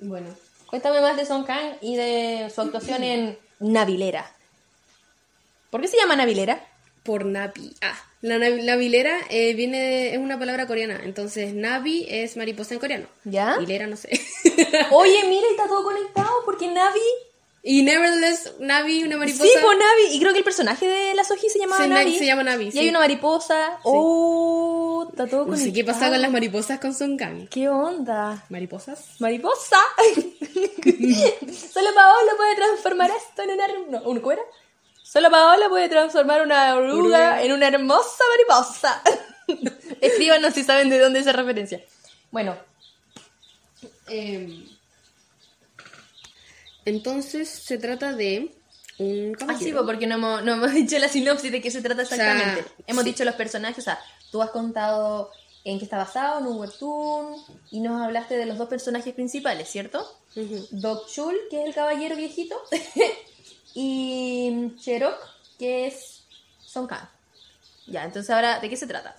Bueno. Cuéntame más de Song Kang y de su actuación en Navilera. ¿Por qué se llama Navilera? Por Navi. Ah, la navi- navilera eh, viene, es una palabra coreana. Entonces, Navi es mariposa en coreano. ¿Ya? Hilera, no sé. Oye, mira, está todo conectado porque Navi. y Nevertheless, Navi, una mariposa. Sí, pues Navi. Y creo que el personaje de la Soji se llamaba Se- Navi. se llama Navi, Y sí. hay una mariposa. Oh, está todo No sé qué pasa con las mariposas con Song Kang. ¿Qué onda? ¿Mariposas? Mariposa. Solo Paola puede transformar esto en una. No, ¿un cuera? Solo Paola puede transformar una oruga Oruga. en una hermosa mariposa. Escríbanos si saben de dónde es esa referencia. Bueno, Em, entonces se trata de un caballero. pues, porque no hemos, no hemos dicho la sinopsis de qué se trata sea, exactamente. hemos sí. dicho los personajes, o sea, tú has contado en qué está basado, en un webtoon, y nos hablaste de los dos personajes principales, ¿cierto? Doc Chul, que es el caballero viejito, y Cherok, que es Son Kang. Ya, entonces ahora, ¿de qué se trata?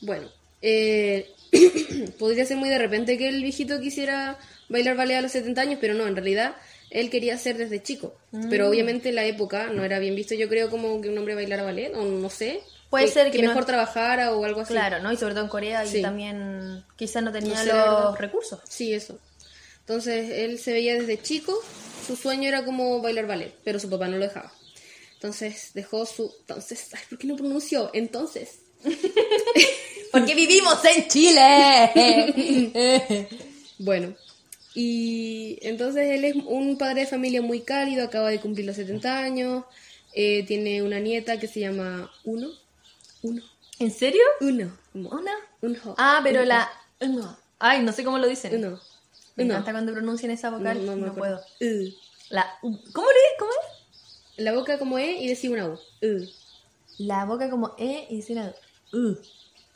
Bueno, eh, podría ser muy de repente que el viejito quisiera bailar ballet a los 70 años, pero no, en realidad él quería hacer desde chico. Mm. Pero obviamente en la época no era bien visto, yo creo, como que un hombre bailara ballet, o no sé. Puede ser que mejor trabajara o algo así. Claro, ¿no? Y sobre todo en Corea, y también quizás no tenía No sé, la los recursos. Sí, eso. Entonces él se veía desde chico, su sueño era como bailar ballet, pero su papá no lo dejaba. Entonces dejó su... Entonces, ay, ¿por qué no pronunció? Entonces. Porque vivimos en Chile. Bueno, y entonces él es un padre de familia muy cálido, acaba de cumplir los 70 años, eh, tiene una nieta que se llama Uno. Uno. ¿En serio? Uno. Como ¿Una? Unho. Ah, pero Unho. la... No. Ay, no sé cómo lo dicen. Uno. Me Uno. encanta cuando pronuncian esa vocal. No, No, no puedo. Uh. La... ¿Cómo le ¿Cómo es? La boca como E y decía una U. Uh. La boca como E y dice una... Uh.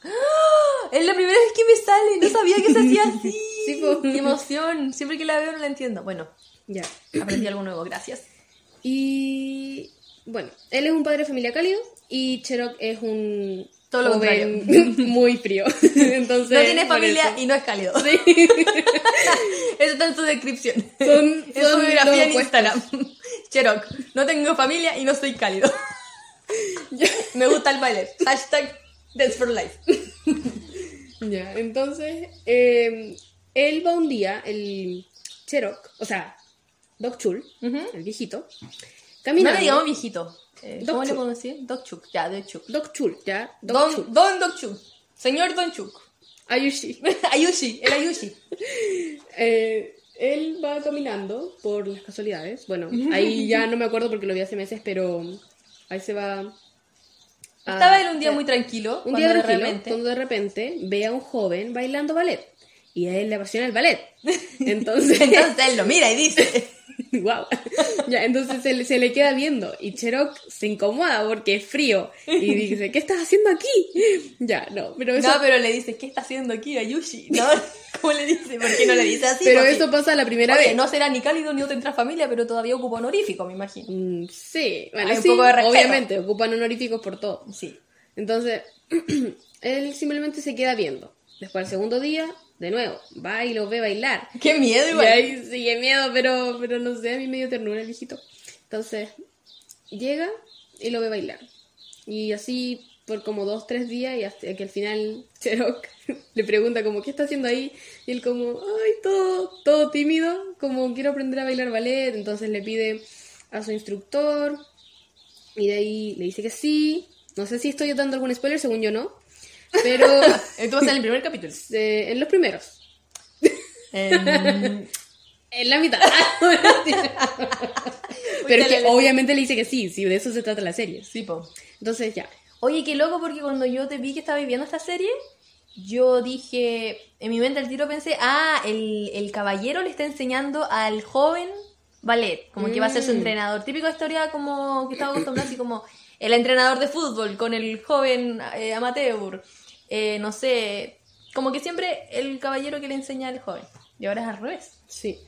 ¡Ah! Es la primera vez que me sale. No sabía que se hacía así. Sí. Qué emoción. Siempre que la veo no la entiendo. Bueno, Ya. aprendí algo nuevo. Gracias. Y bueno, él es un padre de familia cálido y Cherok es un Todo lo joven muy frío. Entonces, No tiene familia y no es cálido. Sí. Eso está en su descripción. Son- en su biografía en Instagram. Cherok, no tengo familia y no soy cálido. Me gusta el baile. Hashtag Dance for Life. Ya, entonces, eh, él va un día, el Cherok, o sea, Doc Chul, el viejito, No caminando. le digamos viejito. Eh, ¿Cómo le Chuk. podemos decir? Doc Chuk. Ya, Doc Chuk. Doc Chul, ya, Doc. Don, Don Doc Chuk. Señor Don Chuk. Ayushi. Ayushi, el Ayushi. Eh, él va caminando por las casualidades. Bueno, ahí ya no me acuerdo porque lo vi hace meses, pero ahí se va. a- Estaba él un día muy tranquilo. Un día de tranquilo, repente- cuando de repente ve a un joven bailando ballet. Y a él le apasiona el ballet. Entonces, Entonces él lo mira y dice: wow. Ya, entonces se le, se le queda viendo. Y Cherok se incomoda porque es frío. Y dice, ¿qué estás haciendo aquí? Ya, no, pero eso, No, pero le dice: ¿Qué está haciendo aquí Ayushi? ¿No? ¿Cómo le dice? ¿Por qué no le dice así? pero Porque- eso pasa la primera Oye, vez. no será ni cálido ni tendrá familia, pero todavía ocupa honorífico, me imagino. Mm, Sí, bueno, Hay un sí, poco de respeto. obviamente, ocupan honoríficos por todo. Sí. Entonces, él simplemente se queda viendo. Después, al segundo día, de nuevo, va y lo ve bailar. Qué miedo Y igual. ahí sigue miedo, pero, pero no sé, a mí me dio ternura el viejito. Entonces, llega y lo ve bailar. Y así por como dos, tres días y hasta que al final Cherok le pregunta como, ¿qué está haciendo ahí? Y él como, ay, todo, todo tímido, como quiero aprender a bailar ballet. Entonces le pide a su instructor y de ahí le dice que sí. No sé si estoy dando algún spoiler, según yo no. Pero Entonces en el primer capítulo. eh, en los primeros. Em, En la mitad. Pero es que obviamente le dice que sí, sí, de eso se trata la serie. sí, po. Entonces ya. Oye, qué loco, porque cuando yo te vi que estaba viviendo esta serie, yo dije, en mi mente al tiro pensé, ah, el, el caballero le está enseñando al joven ballet, como que va a ser su Mm. entrenador. Típica historia como que estaba acostumbrado así como el entrenador de fútbol con el joven eh, amateur. Eh, no sé, como que siempre el caballero que le enseña al joven. Y ahora es al revés. Sí.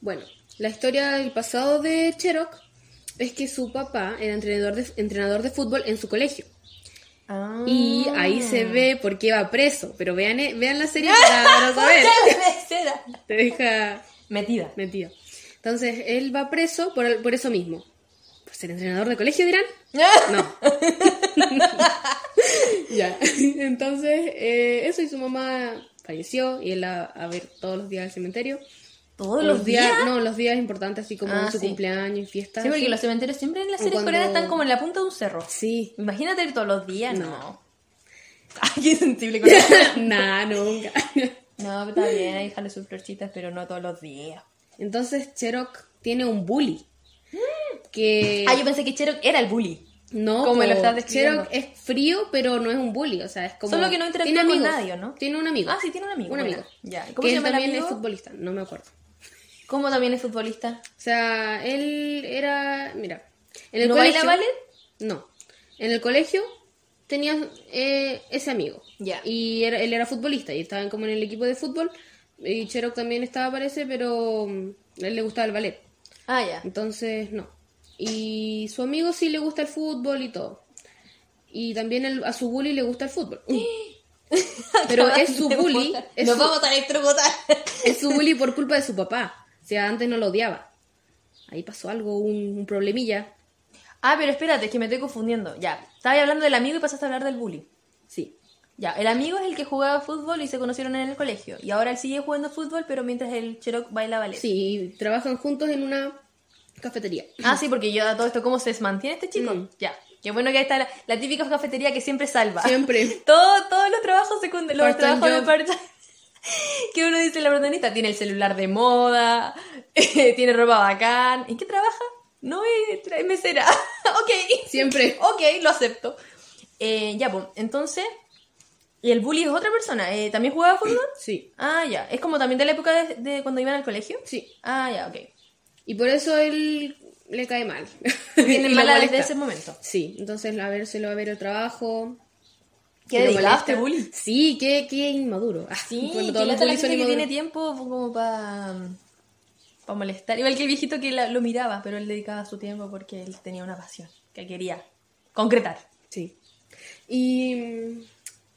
Bueno, la historia del pasado de Cherok es que su papá era entrenador de, entrenador de fútbol en su colegio. Ah. Y ahí se ve por qué va preso. Pero vean, eh, vean la serie para, saber. Te deja Metida. metida. Entonces, él va preso por, por eso mismo. ¿Por ser entrenador de colegio, dirán? No. ya. Entonces, eh, eso y su mamá falleció y él a, a ver todos los días al cementerio. Todos los días. No, los días importantes, así como Ah, su sí. cumpleaños y fiestas. Sí, porque así. los cementerios siempre en las series cuando- coreanas están como en la punta de un cerro. Sí. Imagínate ir todos los días, no. No. Ay, qué sensible con eso. nah, nunca. No, pero está bien, ahí dejarle sus florcitas, pero no todos los días. Entonces, Cherok tiene un bully. Que. Ah, yo pensé que Cherok era el bully. No, Como me lo po, estás describiendo. Cherok es frío, pero no es un bully, o sea, es como... Solo que no interactúa con amigos. nadie, ¿no? Tiene un amigo. Ah, sí, tiene un amigo. Un amigo. Ya. ¿y ¿Cómo que se él llama el también amigo? es futbolista, no me acuerdo. ¿Cómo también es futbolista? O sea, él era... Mira, en el ¿No colegio... baila ballet? No. En el colegio tenía eh, ese amigo. Ya. Y era- él era futbolista y estaban como en el equipo de fútbol. Y Cherok también estaba, parece, pero mm, a él le gustaba el ballet. Ah, ya. Entonces, no. Y su amigo sí le gusta el fútbol y todo. Y también el- a su bully le gusta el fútbol. Pero es su bully. Es Nos su, vamos a electrocutar. es su bully por culpa de su papá. O sea, antes no lo odiaba. Ahí pasó algo, un, un problemilla. Ah, pero espérate, es que me estoy confundiendo. Ya, estaba hablando del amigo y pasaste a hablar del bully. Sí. Ya, el amigo es el que jugaba fútbol y se conocieron en el colegio. Y ahora él sigue jugando fútbol, pero mientras el Cherok baila ballet. Sí, trabajan juntos en una cafetería. Ah, sí, porque yo a todo esto, ¿cómo se mantiene este chico? Mm. Ya. Qué bueno que ahí está la, la típica cafetería que siempre salva. Siempre. Todo- todos los trabajos secundarios, los trabajos de job. part que uno dice la protagonista, tiene el celular de moda, tiene ropa bacán. ¿En qué trabaja? No es, es mesera. ok. Siempre. Ok, lo acepto. Eh, ya, pues, entonces, ¿y el bully es otra persona? Eh, ¿También jugaba fútbol? Sí. Ah, ya. ¿Es como también de la época de, de cuando iban al colegio? Sí. Ah, ya, ok. Y por eso él le cae mal. Lo mala desde ese momento. Sí, entonces a ver, se lo va a ver el trabajo. Qué este bully. Sí, qué, qué inmaduro. Ah, Sí, bueno, que todos los la gente que tiene tiempo como para para molestar. Igual que el viejito que la- lo miraba, pero él dedicaba su tiempo porque él tenía una pasión que quería concretar. Sí. Y mm,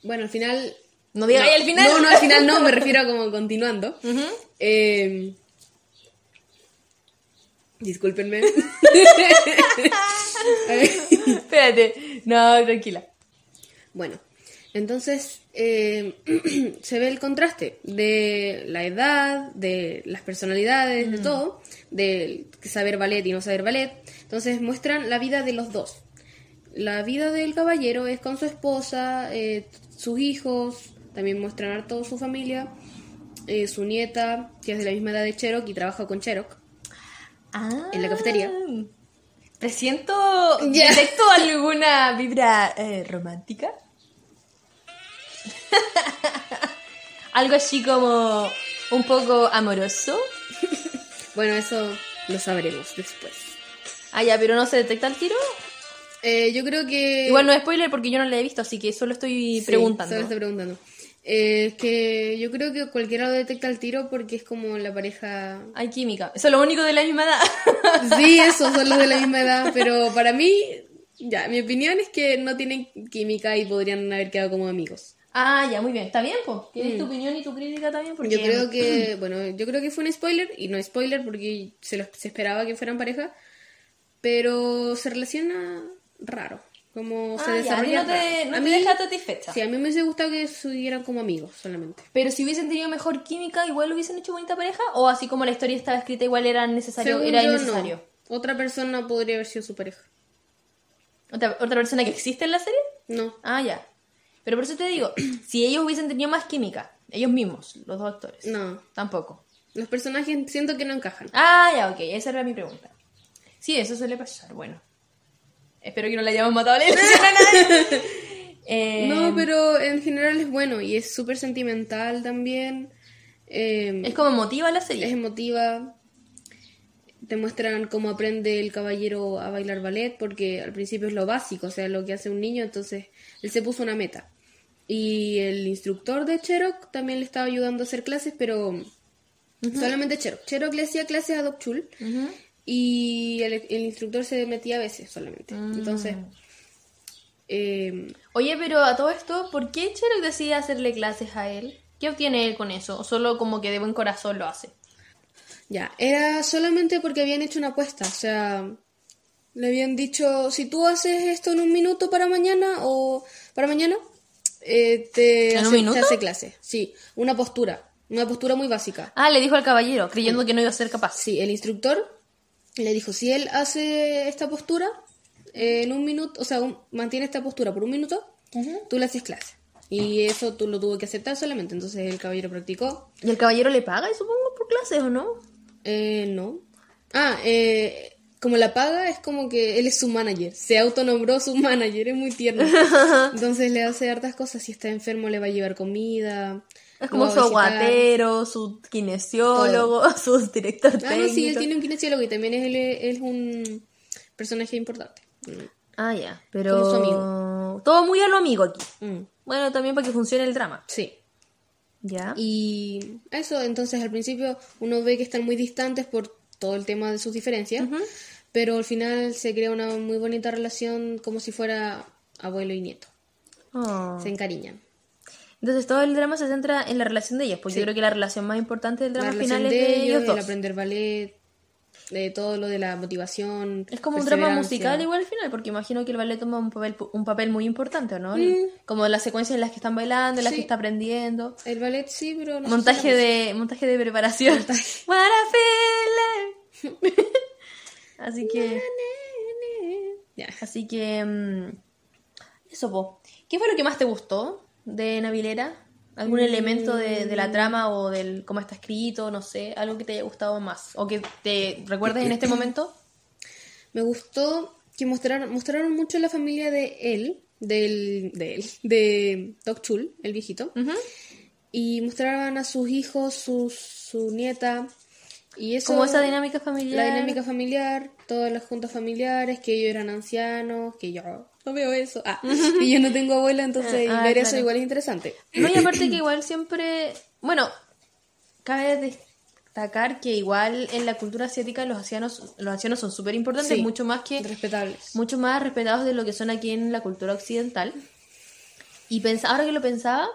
bueno, al final. No diga ahí al final. No, no, al final no, me refiero a como continuando. Eh, discúlpenme. Espérate. No, tranquila. Bueno, entonces eh, se ve el contraste de la edad, de las personalidades, de todo, de saber ballet y no saber ballet. Entonces muestran la vida de los dos. La vida del caballero es con su esposa, eh, sus hijos, también muestran a toda su familia, eh, su nieta, que es de la misma edad de Cherok y trabaja con Cherok. Ah. En la cafetería. Presiento. Ya. ¿Detecto alguna vibra eh, romántica? Algo así como un poco amoroso. Bueno, eso lo sabremos después. Ah, ya, pero no se detecta el tiro. Eh, yo creo que... Igual no es spoiler porque yo no la he visto, así que solo estoy Sí, preguntando. solo estoy preguntando. Eh, es que yo creo que cualquiera lo detecta al tiro porque es como la pareja... Hay química. Eso es lo único de la misma edad. Sí, esos son los de la misma edad, pero para mí, ya, mi opinión es que no tienen química y podrían haber quedado como amigos. ah, ya, muy bien. Está bien, pues. Tienes tu opinión y tu crítica también. Porque... Yo creo que, bueno, yo creo que fue un spoiler, y no spoiler porque se, lo- se esperaba que fueran pareja, pero se relaciona raro, como se Ah, ya, desarrolla no te, no A te mí- deja satisfecha. Sí, a mí me hubiese gustado que estuvieran como amigos solamente. Pero si hubiesen tenido mejor química, igual hubiesen hecho bonita pareja. O así como la historia estaba escrita, igual era necesario, Según era yo, innecesario. no. Otra persona podría haber sido su pareja. ¿Otra, ¿Otra persona que existe en la serie? No. Ah, ya. Pero por eso te digo, si ellos hubiesen tenido más química, ellos mismos, los dos actores. No. Tampoco. Los personajes siento que no encajan. Ah, ya, ok, esa era mi pregunta. Sí, eso suele pasar, bueno. Espero que no le hayamos matado la ilusión a nadie. Eh, No, pero en general es bueno y es súper sentimental también. Eh, Es como emotiva la serie. es emotiva. Te muestran cómo aprende el caballero a bailar ballet, porque al principio es lo básico, o sea, lo que hace un niño, entonces él se puso una meta. Y el instructor de Cherok también le estaba ayudando a hacer clases, pero solamente Cherok. Cherok le hacía clases a Dokchul Ujú. Y el, el instructor se metía a veces solamente. Entonces, eh, Oye, pero a todo esto, ¿por qué Cherok decide hacerle clases a él? ¿Qué obtiene él con eso? ¿O solo como que de buen corazón lo hace? Ya, era solamente porque habían hecho una apuesta, o sea, le habían dicho, si tú haces esto en un minuto para mañana o para mañana, eh, te, ¿En un hace, te minuto? hace clase. Sí, una postura, una postura muy básica. Ah, le dijo al caballero, creyendo que no iba a ser capaz. Sí, el instructor le dijo, si él hace esta postura eh, en un minuto, o sea, un- mantiene esta postura por un minuto, tú le haces clase. Y eso tú lo tuvo que aceptar solamente, entonces el caballero practicó. ¿Y el caballero le paga, supongo, por clases o no? Eh, no. Ah, eh, como la paga es como que él es su manager, se autonombró su manager, es muy tierno. Entonces le hace hartas cosas, si está enfermo le va a llevar comida. Es como su aguatero, su kinesiólogo, su director Ah, técnico. no, sí, él tiene un kinesiólogo y también es, él es un personaje importante. Ah, ya, pero... Como su amigo. Todo muy a lo amigo aquí. Mm, Bueno, también para que funcione el drama. Sí. ¿Ya? Y eso, entonces al principio uno ve que están muy distantes por todo el tema de sus diferencias, pero al final se crea una muy bonita relación como si fuera abuelo y nieto. Oh. Se encariñan. Entonces todo el drama se centra en la relación de ellos, Sí. yo creo que la relación más importante del drama final es de de ellos, dos. el aprender ballet, de todo lo de la motivación. Es como un drama musical igual al final, porque imagino que el ballet toma un papel, un papel muy importante, ¿no? Mm. Como las secuencias en las que están bailando, en las Sí. que está aprendiendo. El ballet sí, pero no Montaje de, montaje de preparación. What. Así que. Ya. así que, mm, eso, po. ¿Qué fue lo que más te gustó de Navilera? ¿Algún elemento de, de la trama o del cómo está escrito? No sé, algo que te haya gustado más o que te recuerdes en este momento. Me gustó que mostraron, mostraron mucho la familia de él, del, de él, de Doc Chul, el viejito. Y mostraban a sus hijos, su, su nieta. Y eso, Como esa dinámica familiar. La dinámica familiar, todas las juntas familiares, que ellos eran ancianos, que yo no veo eso. Ah, y yo no tengo abuela, entonces Ah, ver eso claro. igual es interesante. No, y aparte que igual siempre, bueno, cabe destacar que igual en la cultura asiática los ancianos, los ancianos son súper importantes, Sí. mucho más que Respetables. mucho más respetados de lo que son aquí en la cultura occidental. Y ahora que lo pensaba,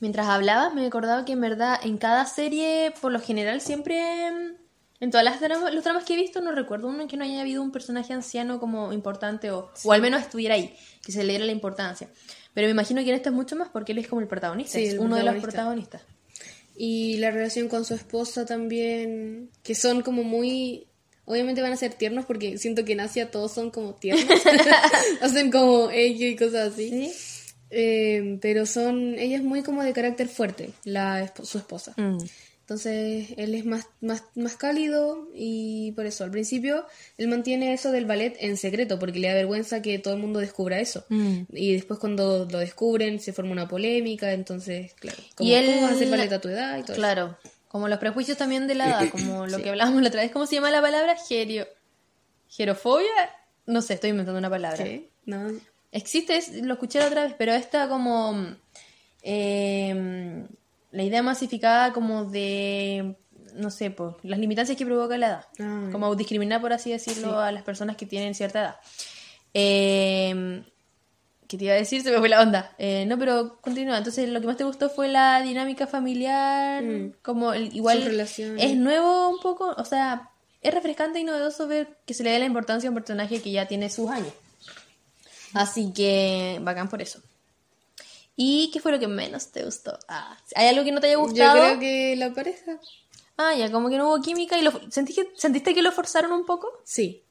mientras hablabas, me acordaba que en verdad en cada serie, por lo general, siempre, mm, en todas las dramas, los dramas que he visto, no recuerdo uno en que no haya habido un personaje anciano como importante o, o al menos estuviera ahí, que se le diera la importancia. Pero me imagino que en este es mucho más porque él es como el protagonista, Sí, es el uno de los protagonista. protagonistas. Y la relación con su esposa también, que son como muy... Obviamente van a ser tiernos porque siento que en Asia todos son como tiernos. Hacen como ello y cosas así. ¿Sí? Eh, pero son... Ella es muy como de carácter fuerte, la su esposa. Mm. Entonces él es más, más, más cálido y por eso al principio él mantiene eso del ballet en secreto porque le da vergüenza que todo el mundo descubra eso. Mm. Y después cuando lo descubren se forma una polémica, entonces claro. Como, Y él- ¿cómo vas a hacer ballet a tu edad y todo eso? Claro, como los prejuicios también de la edad, como lo que hablábamos la otra vez. ¿Cómo se llama la palabra? Gerio... ¿Gerofobia? No sé, estoy inventando una palabra. ¿Qué? No. Existe, lo escuché la otra vez, pero esta como... eh, la idea masificada como de... No sé, pues, las limitancias que provoca la edad. Ah, como discriminar, por así decirlo, a las personas que tienen cierta edad. Eh, ¿Qué te iba a decir? Se me fue la onda. Eh, no, pero continúa. Entonces, lo que más te gustó fue la dinámica familiar. Como el- igual es nuevo un poco. O sea, es refrescante y novedoso ver que se le dé la importancia a un personaje que ya tiene sus años. Así que, bacán por eso. ¿Y qué fue lo que menos te gustó? Ah, ¿Hay algo que no te haya Yo gustado? creo que la pareja. Ah, ya, como que no hubo química y lo, ¿sentiste, ¿sentiste que lo forzaron un poco? Sí.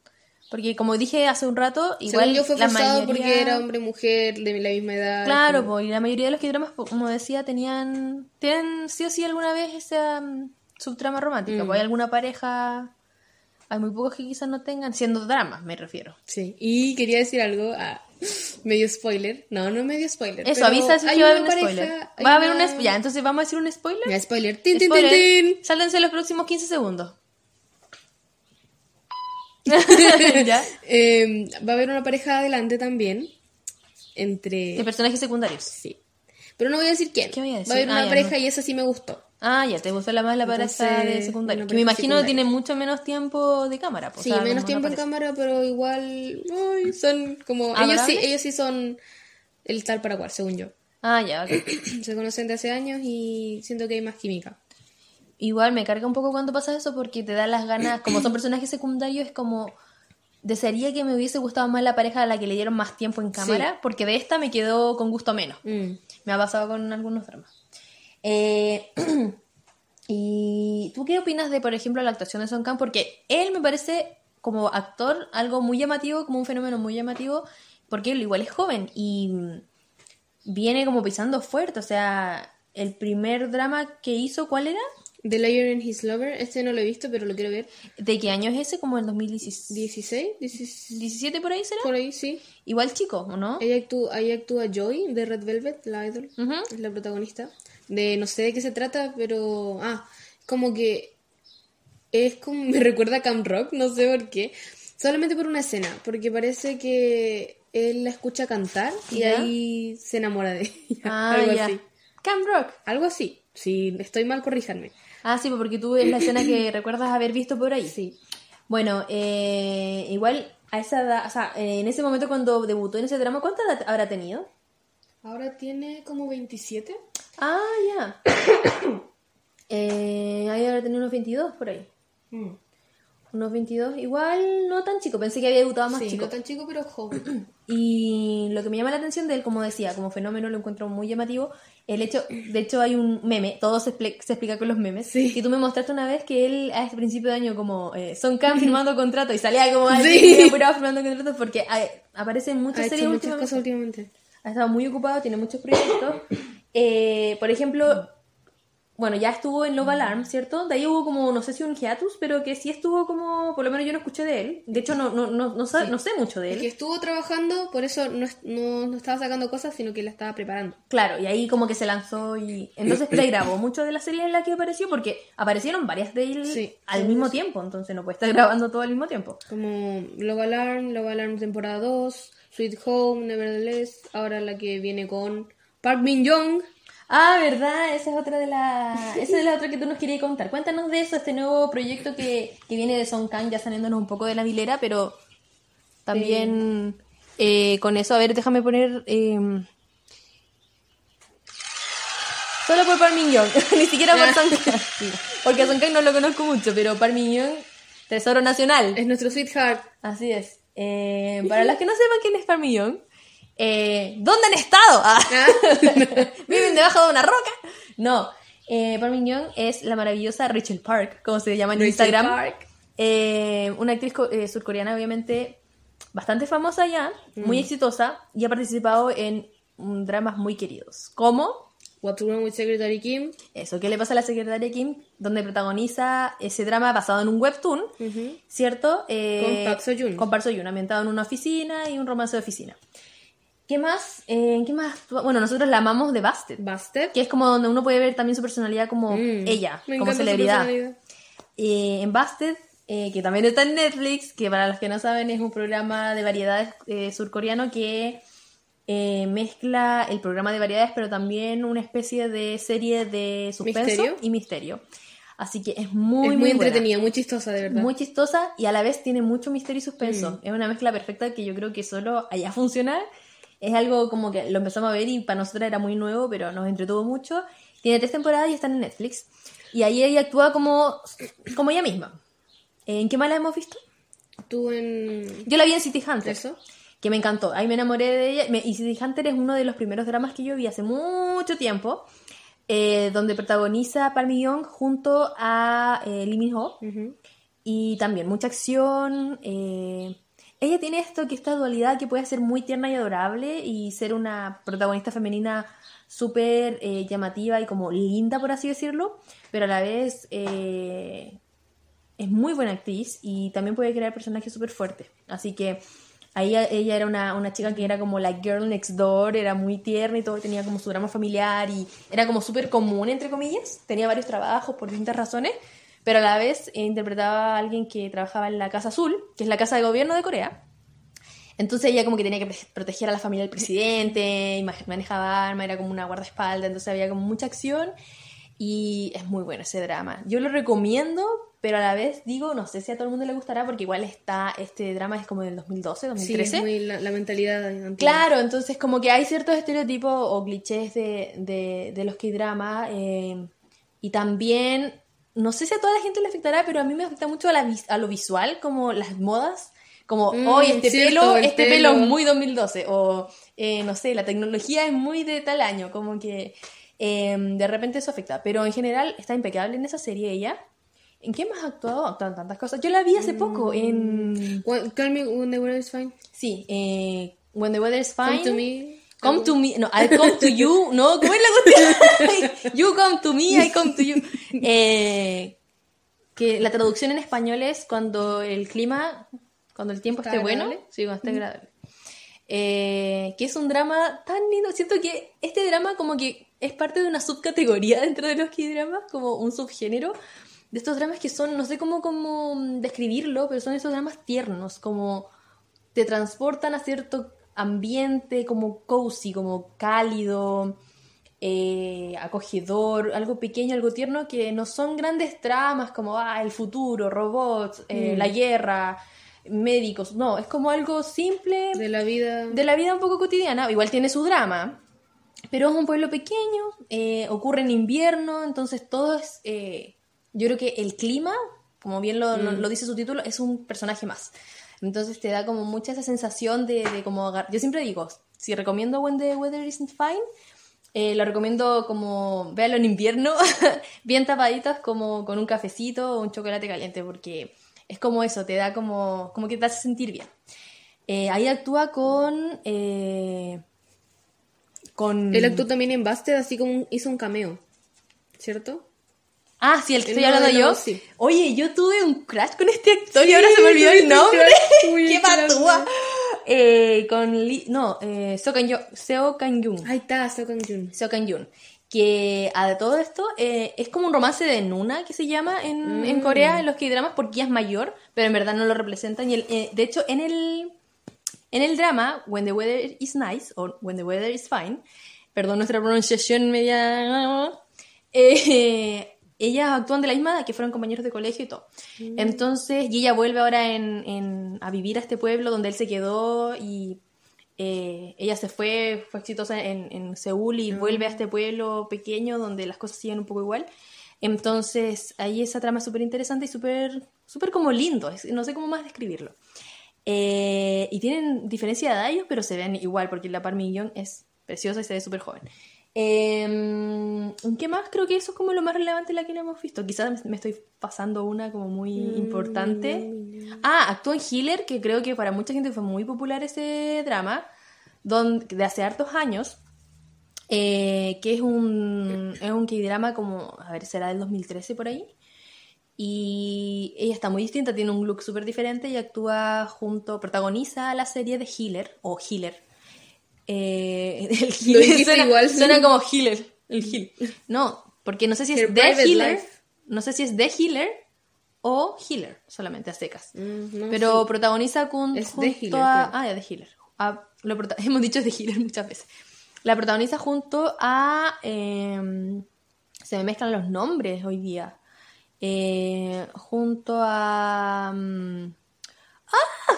Porque como dije hace un rato, igual Según yo fue forzado mayoría... porque era hombre mujer de la misma edad. Claro, como- y la mayoría de los que dramas, como decía, tenían, tienen sí o sí alguna vez esa mm, subtrama romántica. Mm. Pues hay alguna pareja, hay muy pocos que quizás no tengan, siendo dramas, me refiero. Sí. Y quería decir algo. ah, medio spoiler. No, no medio spoiler. Eso, avisa si va a haber un spoiler. Va a haber una- un spoiler. Ya, entonces vamos a decir un spoiler. Ya, spoiler. Tin, tin, tin, Spoiler. tin. Sáltense los próximos 15 segundos. ¿Ya? Eh, va a haber una pareja adelante también. De Entre. personajes secundarios. Sí. Pero no voy a decir quién. ¿Qué voy a decir? Va a haber Ah, una pareja no. y esa sí me gustó. Ah, ya, te gustó la más la pareja Entonces, de secundario. una Que me imagino secundaria. tiene mucho menos tiempo de cámara. pues, Sí, o sea, menos tiempo en cámara, pero igual. ay, son como. Ellos sí, ellos sí son el tal para cual, según yo. Ah, ya, ok. Se conocen de hace años y siento que hay más química. Igual me carga un poco cuando pasa eso porque te da las ganas, como son personajes secundarios, es como desearía que me hubiese gustado más la pareja a la que le dieron más tiempo en cámara, porque de esta me quedó con gusto menos. Mm. Me ha pasado con algunos dramas. Eh, ¿Y tú qué opinas de, por ejemplo, la actuación de Son Kang? Porque él me parece como actor algo muy llamativo, como un fenómeno muy llamativo, porque él igual es joven y viene como pisando fuerte. O sea, el primer drama que hizo, ¿cuál era? The Liar and His Lover, este no lo he visto, pero lo quiero ver. ¿De qué año es ese? Como el 2016. 16, 16 ¿17 por ahí será? por ahí, sí. Igual chico, ¿o no? Ella actúa, ahí actúa Joy de Red Velvet, la idol. Ujú. Es la protagonista. De no sé de qué se trata, pero. Ah, como que. Es como. Me recuerda a Cam Rock, no sé por qué. Solamente por una escena, porque parece que él la escucha cantar y ¿Ya? ahí se enamora de ella. Ah, algo ya. así. Cam Rock. Algo así. Si estoy mal, corríjanme. Ah, sí, porque tú es la escena que recuerdas haber visto por ahí. Sí. Bueno, eh, igual a esa edad, o sea, en ese momento cuando debutó en ese drama, ¿cuánta edad habrá tenido? Ahora tiene como 27. Ah, ya. eh, ahí habrá tenido unos 22 por ahí. Unos 22, igual no tan chico, pensé que había debutado más sí, chico. no tan chico, pero joven. Y lo que me llama la atención de él, como decía, como fenómeno lo encuentro muy llamativo, el hecho, de hecho hay un meme, todo se, expli- se explica con los memes, Sí. que tú me mostraste una vez que él a este principio de año como eh, Son Khan firmando contrato y salía como Sí. apurado firmando contratos porque eh, aparece en muchas ha series hecho muchas últimamente. cosas últimamente. Ha estado muy ocupado, tiene muchos proyectos. Eh, por ejemplo, bueno, ya estuvo en Love Alarm, ¿cierto? De ahí hubo como, no sé si un hiatus, pero que sí estuvo como, por lo menos yo no escuché de él. De hecho, no, no, no, no, sa- no sé mucho de Es él. que estuvo trabajando, por eso no, es- no, no estaba sacando cosas, sino que la estaba preparando. Claro, y ahí como que se lanzó y entonces pregrabó mucho de las series en las que apareció porque aparecieron varias de él Sí, al sí, mismo sí. tiempo, entonces no puede estar grabando todo al mismo tiempo. Como Love Alarm, Love Alarm temporada 2, Sweet Home, Nevertheless, ahora la que viene con Park Min Young. Ah, verdad, esa es otra de las esa es la otra que tú nos querías contar. Cuéntanos de eso, este nuevo proyecto que, que viene de Song Kang, ya saliéndonos un poco de la vilera, pero también eh, con eso, a ver, déjame poner eh, solo por Park Min Young, ni siquiera por Song Kang, porque a Song Kang no lo conozco mucho, pero Park Min Young, tesoro nacional. Es nuestro sweetheart. Así es. Eh, para las que no sepan quién es Young, eh, ¿dónde han estado? Ah. ¿Viven debajo de una roca? No. Eh, es la maravillosa Rachel Park, como se llama en Rachel Instagram. Park. Eh, una actriz eh, surcoreana, obviamente, bastante famosa ya, muy exitosa, y ha participado en mm, dramas muy queridos. Como What's Wrong with Secretary Kim. eso, ¿qué le pasa a la secretaria Kim? Donde protagoniza ese drama basado en un webtoon, ¿cierto? Eh, Con Park Seo-joon. Con Park Seo-joon, ambientado en una oficina y un romance de oficina. ¿Qué más? Eh, ¿en ¿Qué más? Bueno, nosotros la amamos de Busted, Busted. que es como donde uno puede ver también su personalidad como Mm, ella, me como celebridad. Eh, en Busted, eh, que también está en Netflix, que para los que no saben es un programa de variedades eh, surcoreano que eh, mezcla el programa de variedades, pero también una especie de serie de suspenso ¿Misterio? y misterio. Así que es muy, es muy, muy entretenida, muy chistosa, de verdad. Muy chistosa y a la vez tiene mucho misterio y suspenso. Mm. Es una mezcla perfecta que yo creo que solo allá funciona. Es algo como que lo empezamos a ver y para nosotros era muy nuevo, pero nos entretuvo mucho. Tiene tres temporadas y están en Netflix. Y ahí ella actúa como, como ella misma. ¿En qué más la hemos visto? Tú en... Yo la vi en City Hunter. Eso. Que me encantó. Ahí me enamoré de ella. Me- y City Hunter es uno de los primeros dramas que yo vi hace mucho tiempo. eh, donde protagoniza Park Mi Young junto a eh, Lee Min Ho. Y también mucha acción. eh, ella tiene esto que esta dualidad que puede ser muy tierna y adorable y ser una protagonista femenina súper eh, llamativa y como linda, por así decirlo, pero a la vez eh, es muy buena actriz y también puede crear personajes súper fuertes. Así que ahí ella era una, una chica que era como la girl next door, era muy tierna y todo, tenía como su drama familiar y era como súper común, entre comillas. Tenía varios trabajos por distintas razones, pero a la vez interpretaba a alguien que trabajaba en la Casa Azul, que es la casa de gobierno de Corea. Entonces ella como que tenía que proteger a la familia del presidente, manejaba armas, era como una guardaespaldas, entonces había como mucha acción y es muy bueno ese drama. Yo lo recomiendo, pero a la vez digo, no sé si a todo el mundo le gustará porque igual está, este drama es como del 2012, Sí, 2013. es muy la, la mentalidad antigua. Claro, entonces como que hay ciertos estereotipos o clichés de, de, de los K-drama eh, y también, no sé si a toda la gente le afectará, pero a mí me afecta mucho a, la, vis- a lo visual, como las modas, como Mm, hoy este cierto, pelo, el este pelo pelo. es muy 2012 o eh, no sé, la tecnología es muy de tal año, como que eh, de repente eso afecta, pero en general está impecable en esa serie ella. ¿En qué más ha actuado? Actuado en tantas cosas. Yo la vi hace poco en... Well, Call me when the weather is fine. Sí, eh, When the Weather is Come Fine. to me. Come to me, no, I come to you, no, ¿cómo es la cuestión? you come to me, I come to you. Eh, que la traducción en español es cuando el clima, cuando el tiempo ¿Está esté bueno, agradable? sí, cuando esté agradable. Eh, que es un drama tan lindo, siento que este drama como que es parte de una subcategoría dentro de los K-dramas, como un subgénero de estos dramas que son, no sé cómo, cómo describirlo, pero son esos dramas tiernos, como te transportan a cierto ambiente como cozy, como cálido, eh, acogedor, algo pequeño, algo tierno, que no son grandes tramas como ah, el futuro, robots, eh, la guerra, médicos, no, es como algo simple De la vida. de la vida un poco cotidiana, igual tiene su drama, pero es un pueblo pequeño, eh, ocurre en invierno, entonces todo es, yo creo que el clima, como bien lo, lo- lo dice su título, es un personaje más. Entonces te da como mucha esa sensación de, de como Yo siempre digo, si recomiendo When the Weather Isn't Fine, eh, lo recomiendo como, véalo en invierno, bien tapaditos, como con un cafecito o un chocolate caliente, porque es como eso, te da como, como que te hace sentir bien. Eh, ahí actúa con... eh, con... Él actuó también en Busted, así como un- hizo un cameo. ¿Cierto? Ah, sí, el que estoy hablando yo. sí. Oye, yo tuve un crash con este actor y ahora se me olvidó el nombre. Uy, ¡Qué patúa! Eh, con Lee... No, eh, Seo Kang-yo- Seo Kang-yoon. Ahí está, Seo Kang-jun. Seo Kang-yoon. Que a de todo esto eh, es como un romance de Nuna que se llama en, en Corea en los K-dramas porque ella es mayor, pero en verdad no lo representan. Y el- eh, de hecho, en el, en el drama, When the Weather is Nice, o When the Weather is Fine, perdón nuestra pronunciación media. eh, ellas actúan de la misma edad, que fueron compañeros de colegio y todo. Entonces, y ella vuelve ahora en, en- a vivir a este pueblo donde él se quedó y eh, ella se fue, fue exitosa en, en Seúl y vuelve a este pueblo pequeño donde las cosas siguen un poco igual. Entonces, ahí esa trama es súper interesante y súper súper como lindo, no sé cómo más describirlo. Eh, y tienen diferencia de edad ellos, pero se ven igual, porque la Parmi Young es preciosa y se ve súper joven. Eh, ¿Qué más? Creo que eso es como lo más relevante la que no hemos visto. Quizás me estoy pasando una como muy importante. Ah, actúa en Healer, que creo que para mucha gente fue muy popular ese drama, donde, de hace hartos años, eh, que es un, es un K-drama como, a ver, será del 2013 por ahí. Y ella está muy distinta, tiene un look súper diferente y actúa junto, protagoniza la serie de Healer, o Healer. Eh, el dijiste suena, igual. suena como Healer, el Heal. No, porque no sé si es Private Healer, Life. no sé si es The Healer o Healer, solamente a secas. Mm, no, Pero sí. protagoniza con, Es junto The Healer, a... creo. Ah, ya, The Healer. A- lo prota- hemos dicho The Healer muchas veces. La protagoniza junto a... em, se me mezclan los nombres hoy día. Eh, junto a... mm, ¡Ah!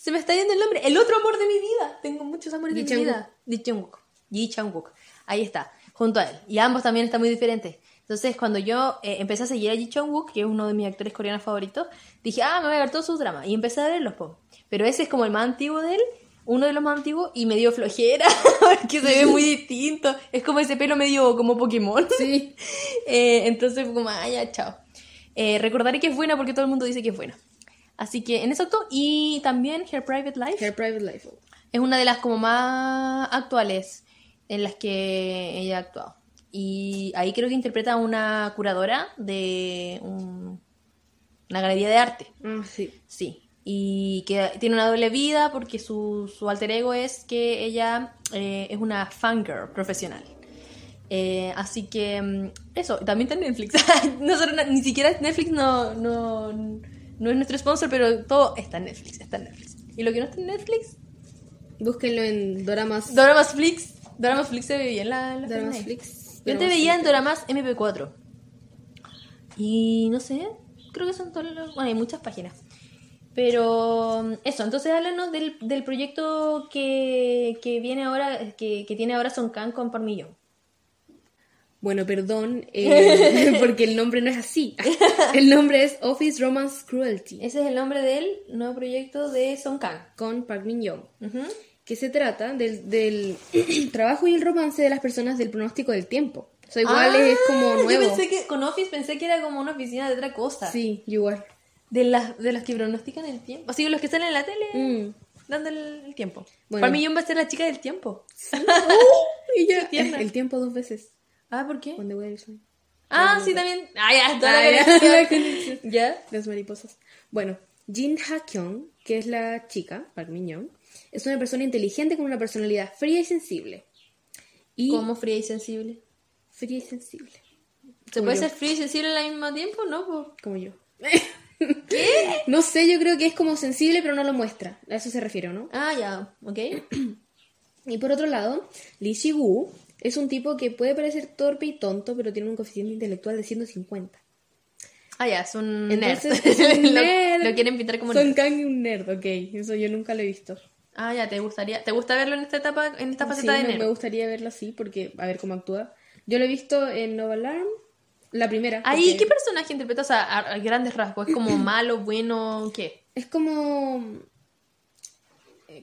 Se me está yendo el nombre. El otro amor de mi vida. Tengo muchos amores Ji de mi vida. Ji Chang-wook. Ji Chang-wook. Ahí está. Junto a él. Y ambos también están muy diferentes. Entonces, cuando yo eh, empecé a seguir a Ji Chang-wook, que es uno de mis actores coreanos favoritos, dije, ah, me voy a ver todos sus dramas. Y empecé a verlos, po. Pero ese es como el más antiguo de él, uno de los más antiguos, y me dio flojera, porque se ve muy distinto. Es como ese pelo medio como Pokémon. Sí. Eh, entonces como, ah, ya, chao. Eh, recordaré que es buena porque todo el mundo dice que es buena. Así que en eso actuó. Y también Her Private Life Her Private Life. es una de las como más actuales en las que ella ha actuado. Y ahí creo que interpreta a una curadora de un- una galería de arte. Ah, sí. Sí. Y que tiene una doble vida porque su, su alter ego es que ella eh, es una fangirl profesional. Eh, así que mm, eso, también está en Netflix. Nosotros no- ni siquiera Netflix no, no, no es nuestro sponsor, pero todo está en Netflix, está en Netflix. Y lo que no está en Netflix, Búsquenlo en Doramas. Doramas Flix. Doramas Flix se ve bien la, la Doramas. Flix. Yo te veía en. Doramas MP4. Y no sé, creo que son todos los... Bueno, hay muchas páginas. Pero mm, eso, entonces háblanos del, del proyecto que, que viene ahora, que, que tiene ahora Son Kang con Parmillón. Bueno, perdón, eh, porque el nombre no es así. El nombre es Office Romance Cruelty, Ese es el nombre del nuevo proyecto de Son Kang. con Park Min Young, que se trata del, del trabajo y el romance de las personas del pronóstico del tiempo. O sea, igual Ah, es como Yo nuevo. pensé que con Office pensé que era como una oficina de otra cosa. Sí, igual. De las, de las que pronostican el tiempo. Así que los que están en la tele. Mm. dando el, tiempo. Bueno. Para mí va a ser la chica del tiempo. Y ya, el tiempo dos veces. Ah, ¿por qué? When the weather is fine. Ah, sí, también. Ah, ya, toda Ah, la ya. Las mariposas. Bueno, Jin Ha-kyung, que es la chica, Park Min-young, es una persona inteligente con una personalidad fría y sensible. Y Como fría y sensible. fría y sensible, ¿Se puede yo. ser fría y sensible al mismo tiempo? No, pues. como yo. No sé, yo creo que es como sensible, pero no lo muestra. A eso se refiere, ¿o ¿no? Ah, ya, ok. Y por otro lado, Lee Si-woo es un tipo que puede parecer torpe y tonto, pero tiene un coeficiente intelectual de 150. Ah, ya, es un Entonces, nerd. es un Lo- nerd. Lo, quieren pintar como Son. Kang y un nerd, ok. Eso yo nunca lo he visto. Ah, ya, ¿te gustaría? ¿Te gusta verlo en esta etapa, en esta Sí, faceta de nerd? me gustaría verlo así, porque a ver cómo actúa. Yo lo he visto en Nova Alarm, la primera. Ahí, porque ¿qué personaje interpreta? O sea, a, a grandes rasgos. ¿Es como malo, bueno, qué? Es como...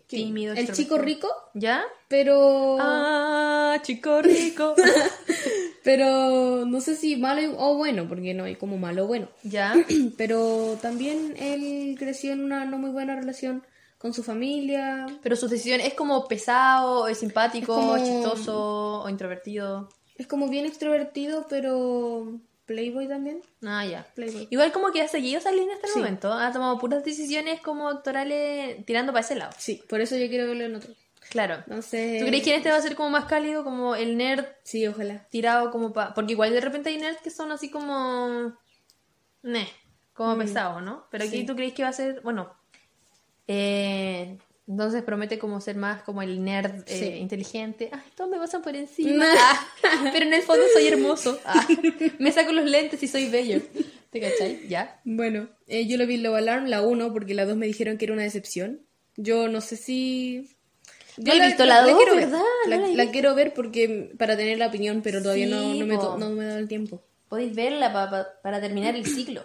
El chico rico, ¿Ya? pero... Ah, chico rico. Pero no sé si malo o bueno, porque no hay como malo o bueno. ¿Ya? Pero también él creció en una no muy buena relación con su familia. Pero sus decisiones, ¿es como pesado, es simpático, Es como- o chistoso, o introvertido? Es como bien extrovertido, pero playboy también. Ah, ya. Playboy. Igual como que ha seguido esa línea hasta el Sí. momento. Ha tomado puras decisiones como actorales tirando para ese lado. Sí, por eso yo quiero verlo en otro. Claro. No sé. ¿Tú crees que en este va a ser como más cálido, como el nerd Sí, ojalá. tirado como para... Porque igual de repente hay nerds que son así como... Neh, como pesados, ¿no? Pero aquí Mm. Sí. tú crees que va a ser... Bueno, eh, entonces promete como ser más como el nerd eh, Sí. inteligente. Ay, todos me pasan por encima. Ah, pero en el fondo soy hermoso. Ah, me saco los lentes y soy bello. ¿Te cachai? ¿Ya? Bueno, eh, yo lo vi en Love Alarm, la 1, porque la 2 me dijeron que era una decepción. Yo no sé si... No he visto la dos, quiero ver. ¿verdad? No La, la he la visto. quiero ver porque para tener la opinión, pero todavía no, Sí, no, me, po. to- no me he dado el tiempo. Podéis verla pa- pa- para terminar el ciclo.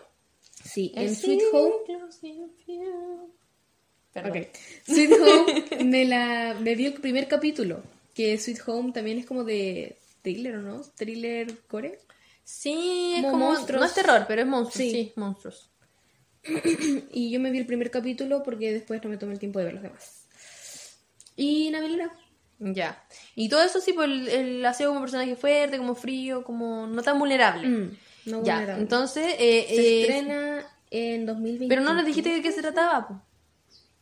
Sí, El en Sweet Home. Perdón. Ok. Sweet Home me la me vi el primer capítulo, que Sweet Home también es como de thriller, ¿o no? Thriller core. Sí, es Como como... monstruos. No es terror, pero es monstruos. Sí. Sí, monstruos. Y yo me vi el primer capítulo porque después no me tomé el tiempo de ver los demás. Y Navilera. Ya. Y todo eso sí, pues el, el aseo como personaje fuerte, como frío, como no tan vulnerable. Mm, no ya, vulnerable. entonces... eh, se eh, estrena en 2020. Pero no nos dijiste de qué se trataba, po.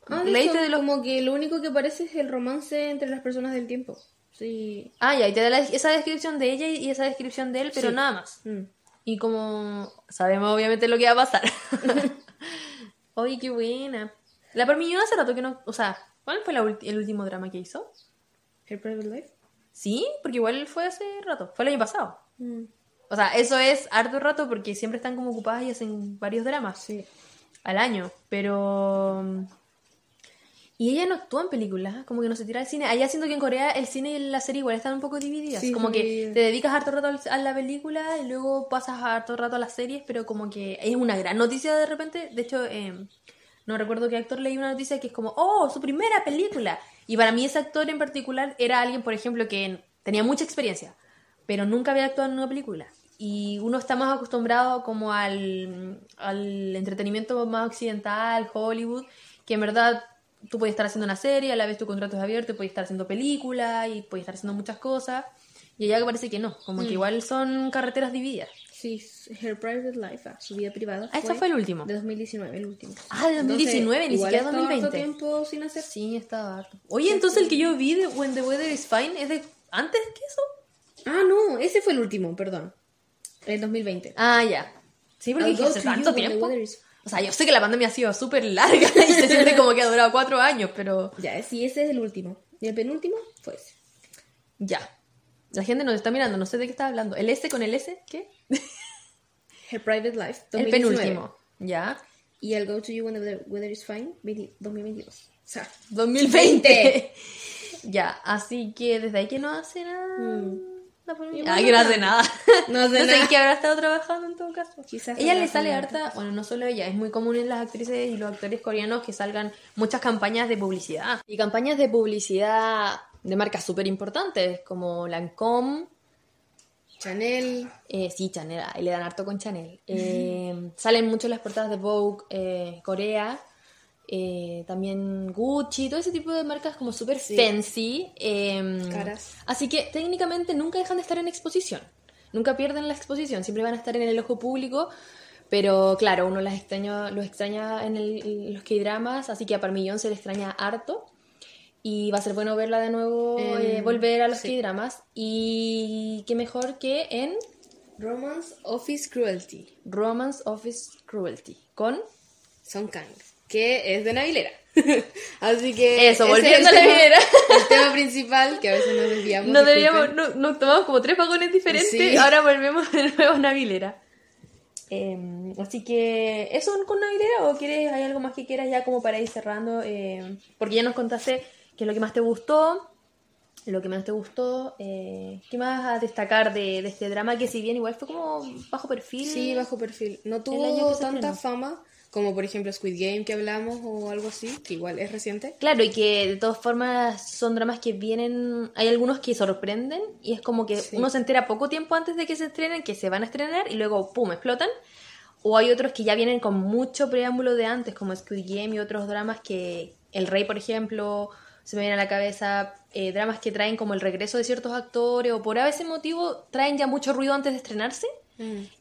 Ah, de Leíste de lo- como que lo único que parece es el romance entre las personas del tiempo. Sí. Ah, ya, y te da la- esa descripción de ella y esa descripción de él, pero Sí. nada más. Mm. Y como sabemos obviamente lo que va a pasar. Oye, qué buena. La Parmiñón hace rato que no... O sea, ¿cuál fue la el último drama que hizo? Her Private Life. Sí, porque igual fue hace rato. Fue el año pasado. Mm, O sea, eso es harto rato porque siempre están como ocupadas y hacen varios dramas Sí. al año. Pero... Y ella no actúa en películas, como que no se tira al cine. Allá siento que en Corea el cine y la serie igual están un poco divididas. Sí, como que te dedicas harto rato a la película y luego pasas harto rato a las series, pero como que es una gran noticia de repente. De hecho, eh, no recuerdo qué actor leí una noticia que es como, oh, su primera película. Y para mí ese actor en particular era alguien, por ejemplo, que tenía mucha experiencia, pero nunca había actuado en una película. Y uno está más acostumbrado como al, al entretenimiento más occidental, Hollywood, que en verdad tú puedes estar haciendo una serie, a la vez tu contrato es abierto, puedes estar haciendo película y puedes estar haciendo muchas cosas. Y allá parece que no, como que igual son carreteras divididas. Sí, Her Private Life, ah, su vida privada. Ah, este fue el último. De 2019, el último. Ah, de 2019, ni igual siquiera ha estado harto 2020. tiempo sin hacer. Sí, estaba harto. Oye, entonces el que yo vi de When the Weather is Fine es de antes que eso. Ah, no, ese fue el último, perdón. El 2020. Ah, ya. Sí, porque hace tanto the tiempo. weather is- O sea, yo sé que la pandemia ha sido súper larga y se siente como que ha durado cuatro años, pero Ya, sí, ese es el último. Y el penúltimo fue ese. ya. La gente nos está mirando, no sé de qué está hablando. ¿El S con el S? ¿Qué? Her Private Life, El 2019. penúltimo. Ya. Y el Go to You When the Weather is Fine, 20 2022. O sea, 2020. ya, así que desde ahí que no hace nada. La que no hace nada. No hace sé nada. qué habrá estado trabajando en todo caso. Quizás ella le sale harta, bueno, no solo ella, es muy común en las actrices y los actores coreanos que salgan muchas campañas de publicidad. Y campañas de publicidad de marcas súper importantes, como Lancôme, Chanel. eh, sí, Chanel, ahí le dan harto con Chanel. Eh, salen mucho las portadas de Vogue, eh, Corea. Eh, también Gucci, todo ese tipo de marcas como súper Sí. fancy. eh, Caras. Así que técnicamente nunca dejan de estar en exposición. Nunca pierden la exposición, siempre van a estar en el ojo público. Pero claro, uno las extraña, los extraña en, el- en los K-dramas, así que a Parmillón se le extraña harto. Y va a ser bueno verla de nuevo, En- eh, volver a los sí. K-dramas. Y qué mejor que en Romance Office Cruelty. Romance Office Cruelty. Con Song Kang, que es de Navilera. Así que. Eso, volviendo a Navilera. El tema principal, que a veces nos desviamos. No disculpen. deberíamos, no, nos tomamos como tres vagones diferentes, Sí. ahora volvemos de nuevo a Navilera. Eh, así que, ¿eso con Navilera o quieres, hay algo más que quieras ya como para ir cerrando? Eh, porque ya nos contaste qué es lo que más te gustó, lo que menos te gustó, eh, ¿qué más a destacar de, de este drama que si bien igual fue como bajo perfil? Sí, bajo perfil. No tuvo que tanta fama como, por ejemplo, Squid Game que hablamos o algo así, que igual es reciente. Claro, y que de todas formas son dramas que vienen, hay algunos que sorprenden y es como que Sí. uno se entera poco tiempo antes de que se estrenen, que se van a estrenar y luego, ¡pum!, explotan. O hay otros que ya vienen con mucho preámbulo de antes, como Squid Game y otros dramas que, El Rey, por ejemplo, se me viene a la cabeza, eh, dramas que traen como el regreso de ciertos actores o por a veces motivo traen ya mucho ruido antes de estrenarse.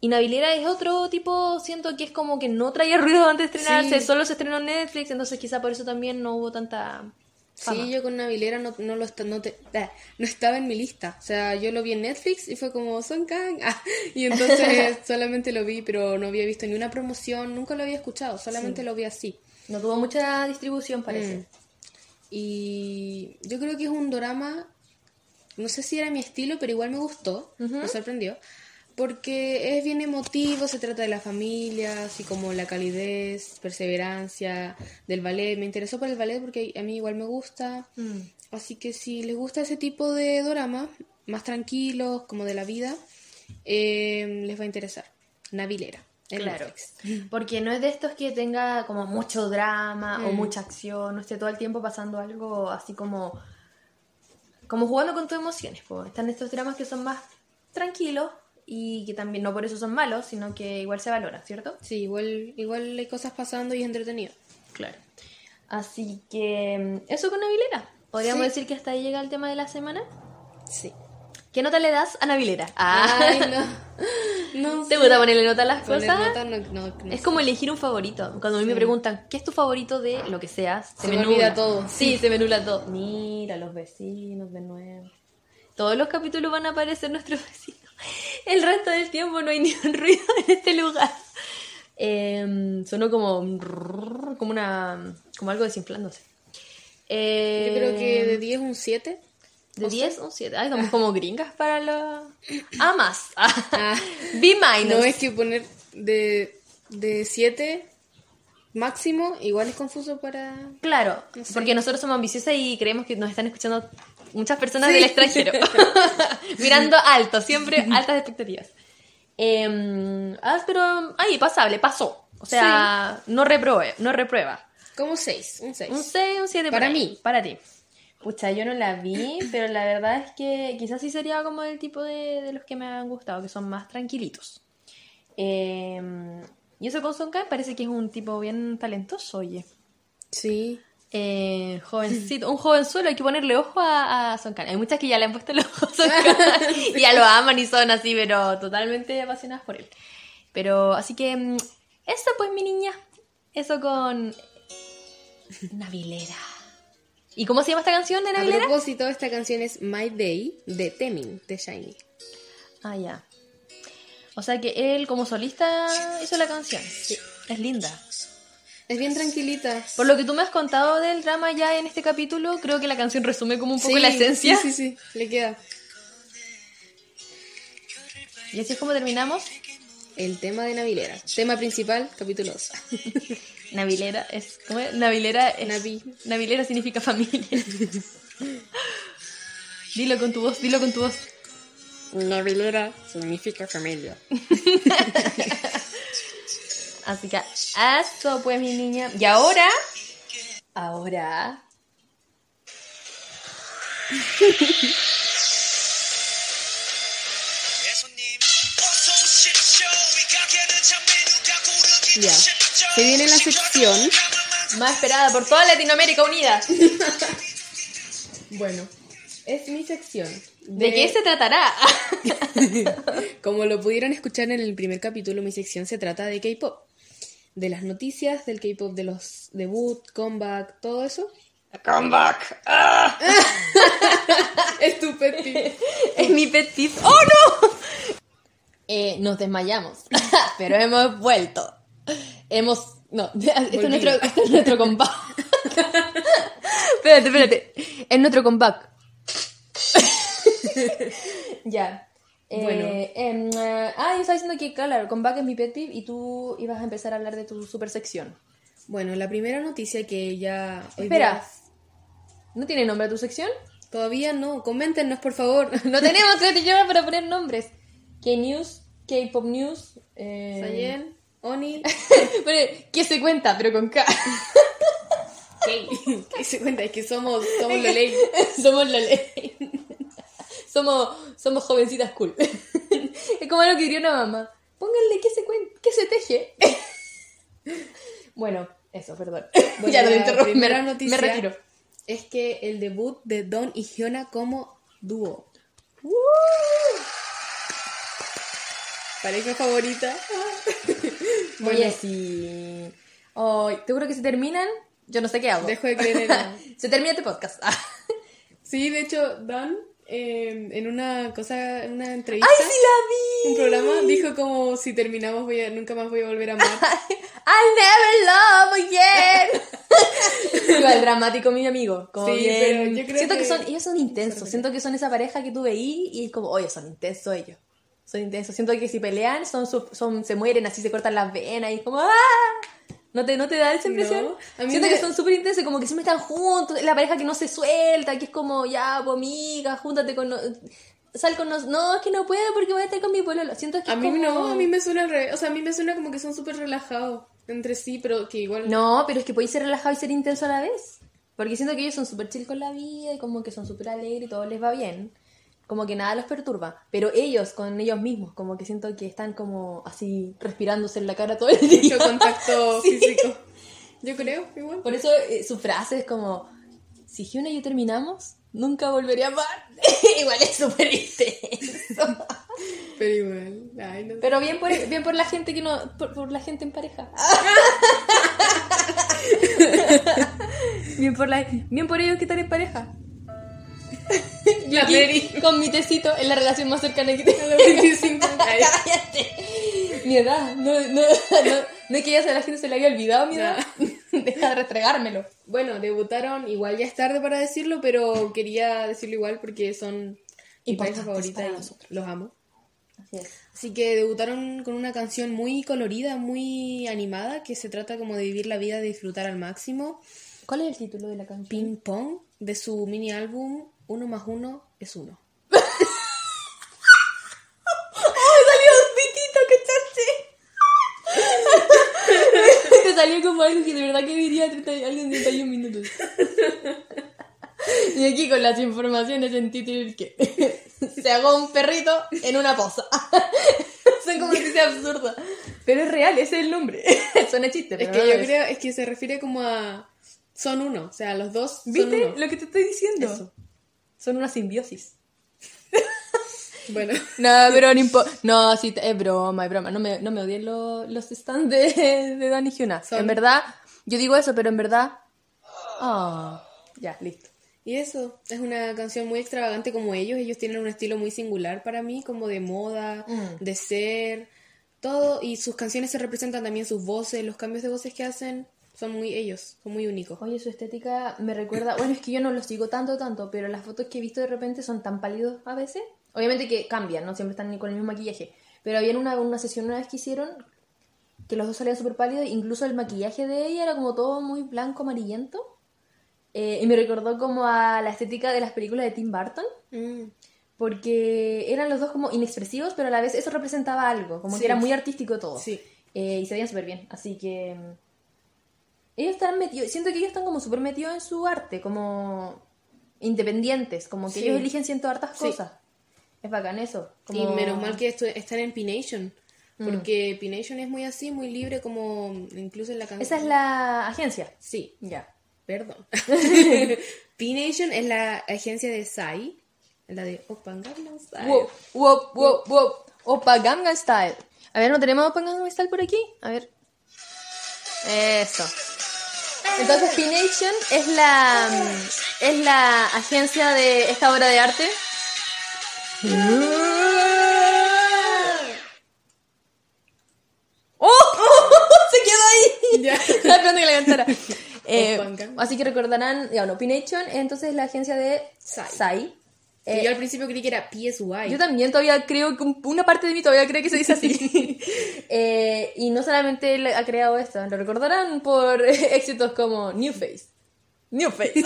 Y Navilera es otro tipo, siento que es como que no traía ruido antes de estrenarse, Sí. solo se estrenó en Netflix, entonces quizá por eso también no hubo tanta fama. Sí, yo con Navilera no, no, lo no, te- ah, no estaba en mi lista. O sea, yo lo vi en Netflix y fue como Son Kang. Ah, y entonces solamente lo vi, pero no había visto ni una promoción, nunca lo había escuchado, solamente lo vi así. No tuvo mucha distribución, parece. Mm. Y yo creo que es un drama, no sé si era mi estilo, pero igual me gustó, me sorprendió, porque es bien emotivo, se trata de la familia, así como la calidez, perseverancia del ballet. Me interesó por el ballet porque a mí igual me gusta. Mm. Así que si les gusta ese tipo de drama, más tranquilos, como de la vida, eh, les va a interesar. Navilera. en Claro. Netflix. Porque no es de estos que tenga como mucho drama o Mm. mucha acción, no esté todo el tiempo pasando algo así como como jugando con tus emociones. po. Están estos dramas que son más tranquilos y que también no por eso son malos, sino que igual se valoran, ¿cierto? Sí, igual, igual hay cosas pasando y es entretenido. Claro. Así que mm, eso con Navilera. Podríamos Sí. decir que hasta ahí llega el tema de la semana. Sí. ¿Qué nota le das a Navilera? Ah, Ay, no. No ¿Te gusta ponerle nota a las cosas? nota no- no- no Es sé. como elegir un favorito. Cuando a mí me preguntan, ¿qué es tu favorito de lo que seas? Se me olvida todo. Sí, se me nubla todo. Mira, los vecinos de nuevo. Todos los capítulos van a aparecer nuestros vecinos. El resto del tiempo no hay ni un ruido en este lugar. Eh, sonó como como una como algo desinflándose. Eh, Yo creo que de 10 un 7. de 10 un 7. Ay, somos como gringas para los... Ah, más. Ah. B minus. No es que poner de, de 7 máximo, igual es confuso para... Claro, No sé. porque nosotros somos ambiciosas y creemos que nos están escuchando muchas personas Sí. del extranjero. Mirando alto, siempre altas expectativas. Eh, ah, pero ahí, pasable, pasó. O sea, no repruebe, no reprueba. Como 6, un 6. Un 6, un 7 Para mí. Para ti. Pucha, yo no la vi, pero la verdad es que quizás sí sería como el tipo de, de los que me han gustado, que son más tranquilitos. Eh, y eso con Son Kang parece que es un tipo bien talentoso, oye. Sí. Eh, jovencito, un jovenzuelo, hay que ponerle ojo a, a Son. Hay muchas que ya le han puesto el ojo a Son Kang y ya lo aman y son así, pero totalmente apasionadas por él. Pero así que mm, eso pues mi niña, eso con Navilera. ¿Y cómo se llama esta canción de A Navilera? propósito, esta canción es My Day de Temin, de Shiny. Ah, ya. O sea que él como solista hizo la canción. Es linda. Es bien tranquilita. Por lo que tú me has contado del drama ya en este capítulo, creo que la canción resume como un poco Sí, la esencia. Sí, sí, sí, le queda. Y así es como terminamos. El tema de Navilera. Tema principal, capítulo 2. Navilera es. ¿Cómo es? Navilera es. Navi. Navilera significa familia. dilo con tu voz, dilo con tu voz. Navilera significa familia. Así que eso pues mi niña. Y ahora. Ahora. Ya. Se viene la sección Más esperada por toda Latinoamérica unida. Bueno, es mi sección. ¿De qué se tratará? Como lo pudieron escuchar en el primer capítulo, mi sección se trata de K-pop. De las noticias del K-pop, de los debut, comeback, todo eso. Comeback. Ah. Es tu pet peeve. es mi pet peeve. ¡Oh, no! Eh, nos desmayamos, pero hemos vuelto. Hemos... No, este es nuestro, este es nuestro comeback. espérate, espérate. Es nuestro comeback. ya. Eh, Bueno. em, eh, ah, yo estaba diciendo que, claro, comeback es mi pet peeve y tú ibas a empezar a hablar de tu super sección. Bueno, la primera noticia que ya... hoy Espera. día- ¿No tiene nombre tu sección? Todavía no, coméntenos por favor. No tenemos crédito para poner nombres. K-News, K-Pop News. Eh... Sayen, Oni, Pero, ¿Qué se cuenta? Pero con K. ¿Qué se cuenta? Es que somos, somos la ley. somos la ley. Somos, somos jovencitas cool. es como lo que diría una mamá. Pónganle qué se qué se teje. bueno, eso, perdón. Bueno, ya lo interrumpí. Me, me retiro. Es que el debut de Don y Hyuna como dúo. Pareja favorita. Oye, sí. Ay, te juro que si terminan, yo no sé qué hago. Dejo de creer en... Se termina este podcast. Sí, de hecho, Don eh, en una cosa, en una entrevista, ¡Ay, sí la un vi! programa, dijo como si terminamos voy a, nunca más voy a volver a amar. I'll never love again. Igual dramático, mi amigo. Como Sí, bien- pero yo creo Siento que... que- son, ellos son intensos. Siento que son esa pareja que tú veí y es como, oye, son intensos ellos. Son intensos. Siento que si pelean, son, son se mueren así, se cortan las venas y es como, ¡ah! ¿No te, ¿No te da esa impresión? No, Siento me- que son súper intensos, como que siempre están juntos, la pareja que no se suelta, que es como, ya, pues amiga, júntate con... no- Sal con nos... No, es que no puedo porque voy a estar con mi pololo. Siento que A mí como- no, a mí me suena revés. O sea, a mí me suena como que son súper relajados entre sí, pero que igual... No, pero es que podéis ser relajado y ser intenso a la vez. Porque siento que ellos son súper chill con la vida y como que son súper alegres y todo les va bien. Como que nada los perturba. Pero ellos, con ellos mismos, como que siento que están como así respirándose en la cara todo el día. Mucho contacto físico. Yo creo, igual. Por eso eh, su frase es como, si Hyuna y yo terminamos, nunca volveré a amar. Igual es súper intenso. Pero igual. Ay, no. Pero bien por, bien por la gente que no, por, por la gente en pareja. bien por la, bien por ellos que están en pareja. Yo La aquí, con mi tecito en la relación más cercana que tengo. A los 25 Ay, Cállate. Mi edad, no, no, no, no es que ya se- la gente se le haya olvidado mi edad. Deja de restregármelo. Bueno, debutaron, igual ya es tarde para decirlo, pero quería decirlo igual porque son mi pareja favorita y nosotros. los amo. Así es. Así que debutaron con una canción muy colorida, muy animada, que se trata como de vivir la vida, de disfrutar al máximo. ¿Cuál es el título de la canción? Ping Pong, de su mini álbum Uno más Uno es Uno. salió un pitito, ¿cachaste? Te salió como algo que de verdad que diría 30, algo en 31 minutos. Y aquí con las informaciones en título que se hago un perrito en una poza. Son como que sea absurda. Pero es real, ese es el nombre. Suena chiste, Es pero que no yo es. creo, es que se refiere como a... Son uno, o sea, los dos son ¿Viste uno. lo que te estoy diciendo? Eso. Son una simbiosis. Bueno, No, pero no importa. No, sí, es broma, es broma. No me, no me odien lo- los stands de, de Dani Hyuna. Son- En verdad, yo digo eso, pero en verdad. Ah, ya, listo. y eso, es una canción muy extravagante como ellos. Ellos tienen un estilo muy singular para mí, como de moda, Mm. de ser, todo. Y sus canciones se representan también sus voces, los cambios de voces que hacen son muy ellos, son muy únicos. Oye, su estética me recuerda. Bueno, es que yo no los sigo tanto, tanto, pero las fotos que he visto de repente son tan pálidos a veces. Obviamente que cambian, no siempre están ni con el mismo maquillaje. Pero había una, una sesión una vez que hicieron que los dos salían súper pálidos, incluso el maquillaje de ella era como todo muy blanco, amarillento. Eh, y me recordó como a la estética de las películas de Tim Burton. Mm. porque eran los dos como inexpresivos, pero a la vez eso representaba algo, como Sí. que era muy artístico todo. Sí. Eh, y se veían súper bien, así que... mm, Ellos están metidos, siento que ellos están como súper metidos en su arte, como independientes, como que Sí. ellos eligen ciento hartas Sí. cosas. Es bacán eso. Y menos mal que esto, están en P-Nation. Porque P-Nation es muy así, muy libre, como incluso en la canción. Esa es la agencia. Sí, Ya. perdón. P-Nation es la agencia de Psy, la de Open Gangnam Style. Opa Gangnam Style. A ver, ¿no tenemos Opa Gangnam Style por aquí? A ver. Eso. Entonces, P-Nation es la, es la agencia de esta obra de arte. ¡Oh! Se quedó ahí. Ya. Estaba que la cantara. Eh, así que recordarán, ya no, P-Nation es entonces la agencia de Psy. Que Eh, yo al principio creí que era PSY. yo también todavía creo que un- una parte de mí todavía cree que se dice así. Eh, y no solamente él ha creado esto, lo recordarán por éxitos como New Face. New Face.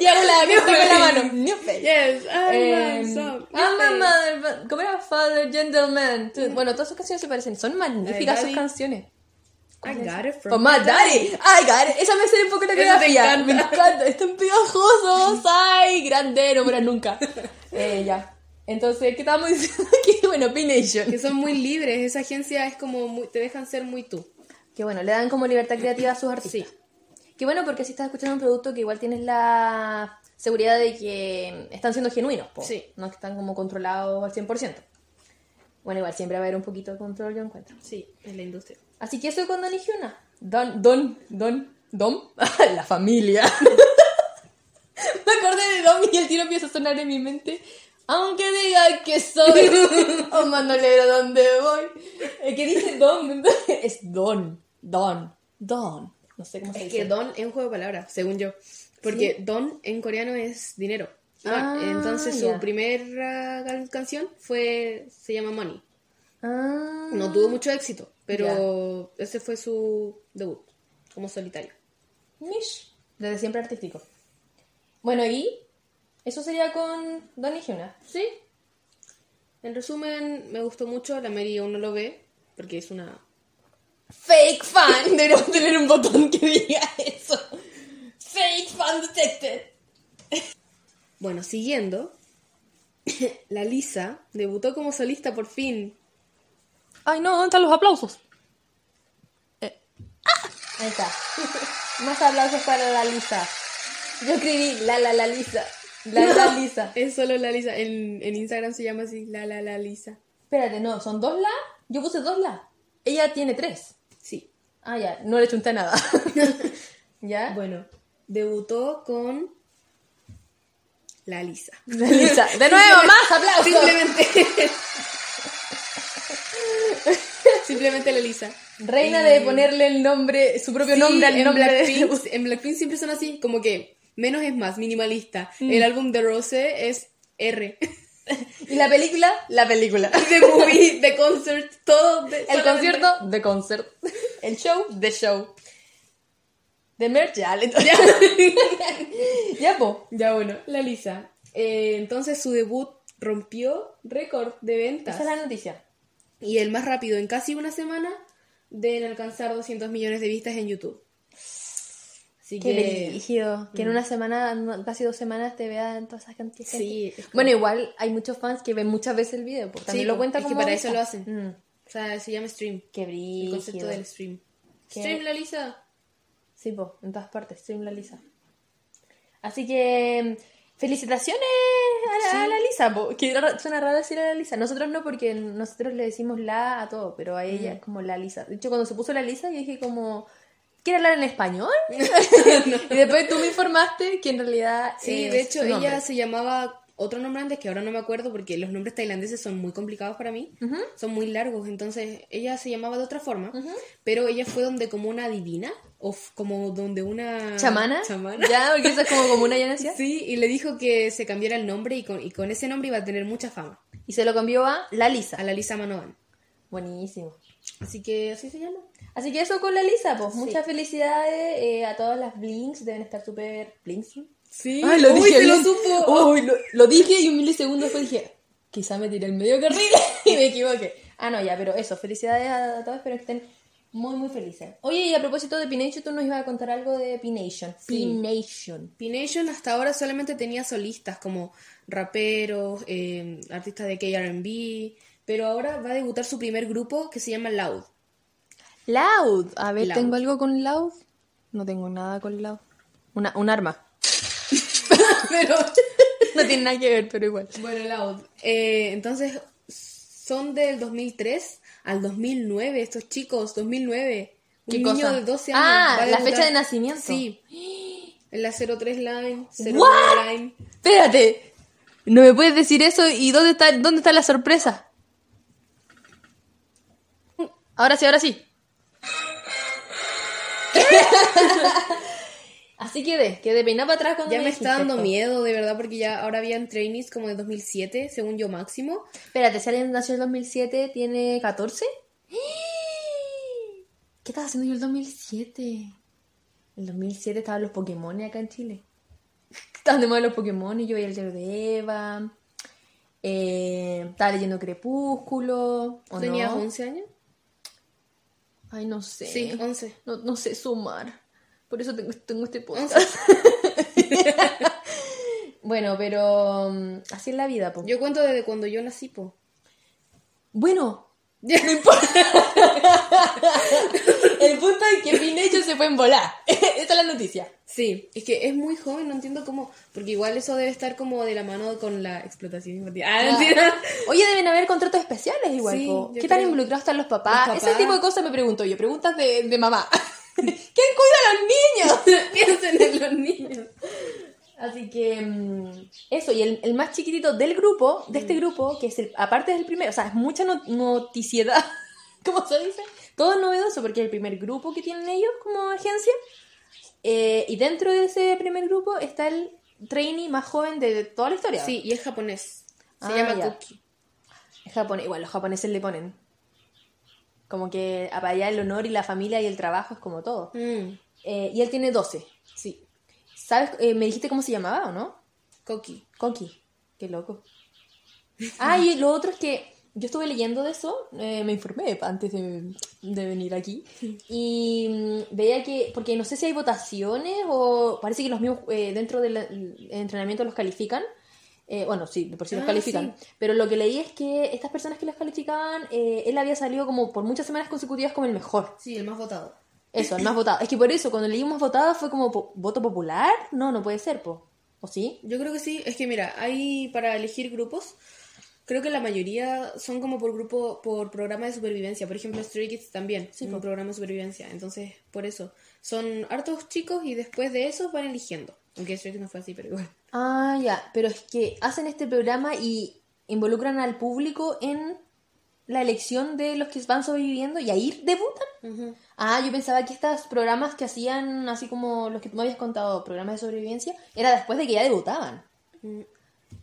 Y hago la con la mano. New Face. Yes, I'm Eh, handsome. I'm a mother, ¿cómo era? Father, gentleman. Tú- Bueno, todas sus canciones se parecen. Son magníficas sus Daddy. canciones. I got it from From my daddy. I got it. Esa me sale un poco la coreografía. encanta. Me encanta. Están pegajosos. Ay, grande, no mueran nunca. Eh, ya. Entonces, ¿qué estábamos diciendo aquí? Bueno, P-Nation. Que son muy libres. Esa agencia es como muy, te dejan ser muy tú. Que bueno, le dan como libertad creativa a sus artistas. Sí. Que bueno, porque si estás escuchando un producto que igual tienes la seguridad de que están siendo genuinos. po. Sí. No que están como controlados al 100%. Bueno, igual siempre va a haber un poquito de control, yo encuentro. Sí, en la industria. Así que eso con Don y Hyuna. Don, Don, Don, Don, la familia. Me acordé de Don y el tiro empieza a sonar en mi mente. Aunque diga que soy un mandolero donde voy. El que dice Don es Don, Don, Don. No sé cómo se Es dice. que don es un juego de palabras, según yo. Porque don en coreano es dinero. Ah, Entonces su primera can- canción fue se llama Money. Ah, No tuvo mucho éxito, pero ese fue su debut como solitario. Mish. Desde siempre artístico. Bueno, y eso sería con Don y Hyuna. Sí. En resumen, me gustó mucho. La Mary aún no lo ve porque es una Fake fan. Deberíamos tener un botón que diga eso. Fake fan detected. Bueno, siguiendo, la Lisa debutó como solista por fin. Ay, no, ¿dónde están los aplausos? Eh, ¡ah! Ahí está. Más aplausos para la Lisa. Yo escribí la la la Lisa. La la Lisa. Es solo la Lisa. En, en Instagram se llama así, la la la Lisa. Espérate, no, ¿son dos la? Yo puse dos la. Ella tiene tres. Sí. Ah, ya, no le chunté nada. ¿Ya? Bueno, debutó con la Lisa. La Lisa. De nuevo, más aplausos. Simplemente. Simplemente la Lisa. Reina de ponerle el nombre, su propio Sí, nombre al en nombre de Blackpink, en Blackpink siempre son así, como que menos es más, minimalista. El álbum de Rose es R. Y la película, la película. de movie, de concert, todo. de- El solamente- concierto, the concert. El show, the show. The merch, ya, Ya. Ya, po. Ya bueno, la Lisa. Eh, entonces su debut rompió récord de ventas. Esa es la noticia. Y el más rápido, en casi una semana, de alcanzar 200 millones de vistas en YouTube. Así Qué que... brígido. Que en una semana, casi dos semanas te vean todas esas cantidades. de Sí, como- Bueno, igual hay muchos fans que ven muchas veces el video. Porque también Sí, lo po, cuenta es que como para vista. eso lo hacen. Mm, O sea, se llama stream. qué El brígido. concepto del stream. Qué- Stream, la Lisa. Sí, po, en todas partes, stream la Lisa. Así que felicitaciones a la, a la Lisa, po. que suena raro decir a la Lisa. Nosotros no, porque nosotros le decimos la a todo, pero a Mm. ella es como la Lisa. De hecho, cuando se puso la Lisa, yo dije como, ¿quiere hablar en español? y después tú me informaste que en realidad... Sí, de hecho, ella se llamaba otro nombre antes que ahora no me acuerdo porque los nombres tailandeses son muy complicados para mí. Son muy largos. Entonces, ella se llamaba de otra forma. Pero ella fue donde como una divina. O como donde una... ¿Chamana? Chamana. Ya, porque eso es como, como una llanancia. Sí, y le dijo que se cambiara el nombre y con, y con ese nombre iba a tener mucha fama. Y se lo cambió a la Lisa. A la Lisa Manoan. Buenísimo. Así que así se llama. Así que eso con la Lisa, pues muchas felicidades eh, a todas las Blinks, deben estar súper Blinks. Sí. Ay, lo Uy, dije se lo supo. Uy, lo, lo dije y un milisegundo después dije, quizá me tiré el medio carril y me equivoqué. Ah, no, ya, pero eso, felicidades a, todos, espero que estén muy, muy felices. Oye, y a propósito de P-Nation, tú nos ibas a contar algo de P-Nation. Sí. P-Nation. P-Nation hasta ahora solamente tenía solistas como raperos, eh, artistas de K-R&B, Pero ahora va a debutar su primer grupo que se llama Loud. Loud. A ver, Loud. ¿tengo algo con Loud? No tengo nada con Loud. Una, un arma. Pero, No tiene nada que ver, pero igual. bueno, Loud. Eh, entonces, son del 2003 al 2009, estos chicos, 2009. Un ¿Qué niño cosa? de 12 años. Ah, va a la debutar- fecha de nacimiento. Sí. En la 03 Line, 09 What? Line. Espérate. No me puedes decir eso y dónde está, dónde está la sorpresa. Ahora sí, ahora sí. Así quedé, quedé peinada para atrás cuando Ya me dijiste está dando esto. miedo, de verdad, porque ya ahora habían trainees como de 2007, según yo máximo. Espérate, si alguien nació en el 2007, ¿tiene 14? ¿Qué estaba haciendo yo en el 2007? En el 2007 estaban los Pokémon acá en Chile. Estaban de moda los Pokémon y yo veía el diario de Eva. Eh, estaba leyendo Crepúsculo. ¿o ¿Tenías no? 11 años? Ay, no sé. Sí, 11. No, no sé sumar. Por eso tengo, tengo este podcast. 11. bueno, pero mm, así es la vida, po. Yo cuento desde cuando yo nací, po. Bueno, El punto es que Pinocho se fue en volar. Esa es la noticia. Sí, es que es muy joven, no entiendo cómo, porque igual eso debe estar como de la mano con la explotación infantil. Ah, mentira. Oye, deben haber contratos especiales igual. Sí, ¿Qué tan creo. involucrados están los papás? Los Ese tipo de cosas me pregunto yo. Preguntas de, de mamá. ¿Quién cuida a los niños? Piensen en los niños. Así que mm, eso, y el, el más chiquitito del grupo, de este grupo, que es el, aparte del primero, o sea, es mucha no- noticiedad, ¿cómo se dice? Todo es novedoso porque es el primer grupo que tienen ellos como agencia. Eh, y dentro de ese primer grupo está el trainee más joven de, toda la historia. Sí, y es japonés. Se Ah, llama ya. Cookie. Es japonés, igual los japoneses le ponen. Como que para allá el honor y la familia y el trabajo es como todo. Mm, Eh, y él tiene 12. sí, ¿Sabes? Eh, ¿Me dijiste cómo se llamaba o no? Cookie. Coqui. Qué loco. Ah, y lo otro es que yo estuve leyendo de eso, eh, me informé antes de, de venir aquí, y mm, veía que, porque no sé si hay votaciones o parece que los mismos eh, dentro del el entrenamiento los califican. Eh, bueno, sí, por sí los Ah, califican. Pero lo que leí es que estas personas que los calificaban, eh, él había salido como por muchas semanas consecutivas como el mejor. Sí, el más votado. Eso, el más votado. Es que por eso, cuando leí más votado fue como voto popular. No, no puede ser, po. ¿O sí? Yo creo que sí. Es que mira, hay para elegir grupos. Creo que la mayoría son como por grupo, por programa de supervivencia. Por ejemplo, Stray Kids también, sí, un programa de supervivencia. Entonces, por eso, son hartos chicos y después de eso van eligiendo. Aunque Kids no fue así, pero igual. Ah, ya, pero es que hacen este programa y involucran al público en la elección de los que van sobreviviendo y ahí debutan. Ah, yo pensaba que estos programas que hacían, así como los que tú me habías contado, programas de sobrevivencia, era después de que ya debutaban. Mm,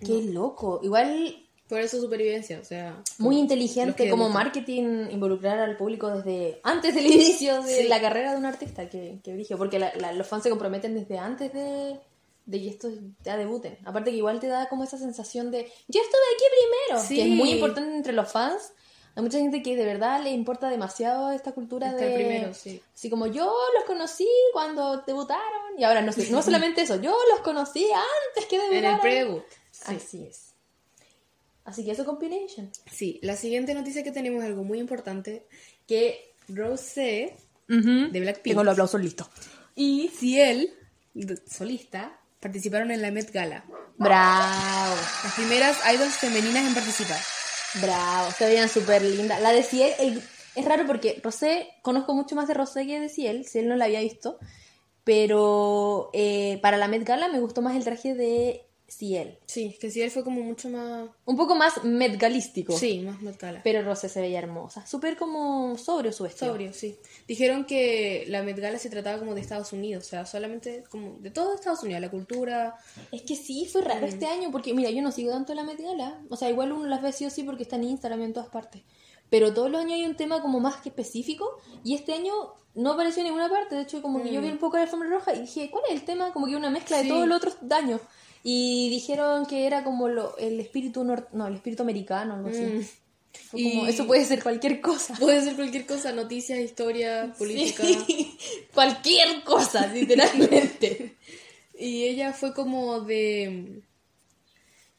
Qué loco. Igual Por eso supervivencia, o sea. muy inteligente como marketing involucrar al público desde antes del inicio de Sí. la carrera de un artista, que, que brillo, porque la- la- los fans se comprometen desde antes de, de que estos ya debuten. Aparte que igual te da como esa sensación de yo estuve aquí primero, Sí. que es muy importante entre los fans. Hay mucha gente que de verdad le importa demasiado esta cultura Estar de... primero, sí. Así como yo los conocí cuando debutaron y ahora no sé, no solamente eso, yo los conocí antes que En debutaron. el pre-debut. Sí. Así es. Así que eso combination. Sí, la siguiente noticia que tenemos es algo muy importante, que Rosé de Blackpink Tengo los aplausos listos. y Ciel, solista, participaron en la Met Gala. Bravo, Las primeras idols femeninas en participar. bravo, se veían súper lindas. La de Ciel, el- es raro porque Rosé, conozco mucho más de Rosé que de Ciel, Ciel no la había visto, pero eh, para la Met Gala me gustó más el traje de Ciel. Sí, que Ciel fue como mucho más... Un poco más Met Galístico. Sí, más Met Gala. Pero Rosé se veía hermosa, súper como sobrio su vestido. Sobrio, sí. Dijeron que la Met Gala se trataba como de Estados Unidos, o sea, solamente como de todo Estados Unidos, la cultura. Es que sí, fue raro este año, porque mira, yo no sigo tanto la Met Gala. O sea, igual uno las ve sí o sí porque está en Instagram y en todas partes. Pero todos los años hay un tema como más que específico. Y este año no apareció en ninguna parte. De hecho, como que yo vi un poco la alfombra roja y dije, ¿cuál es el tema? Como que una mezcla de todos los otros daños. Y dijeron que era como lo, el espíritu nor- no, el espíritu americano, algo así. Mm. Como, Y- eso puede ser cualquier cosa. Puede ser cualquier cosa, noticias, historia, política. Sí. cualquier cosa, literalmente. Y ella fue como de...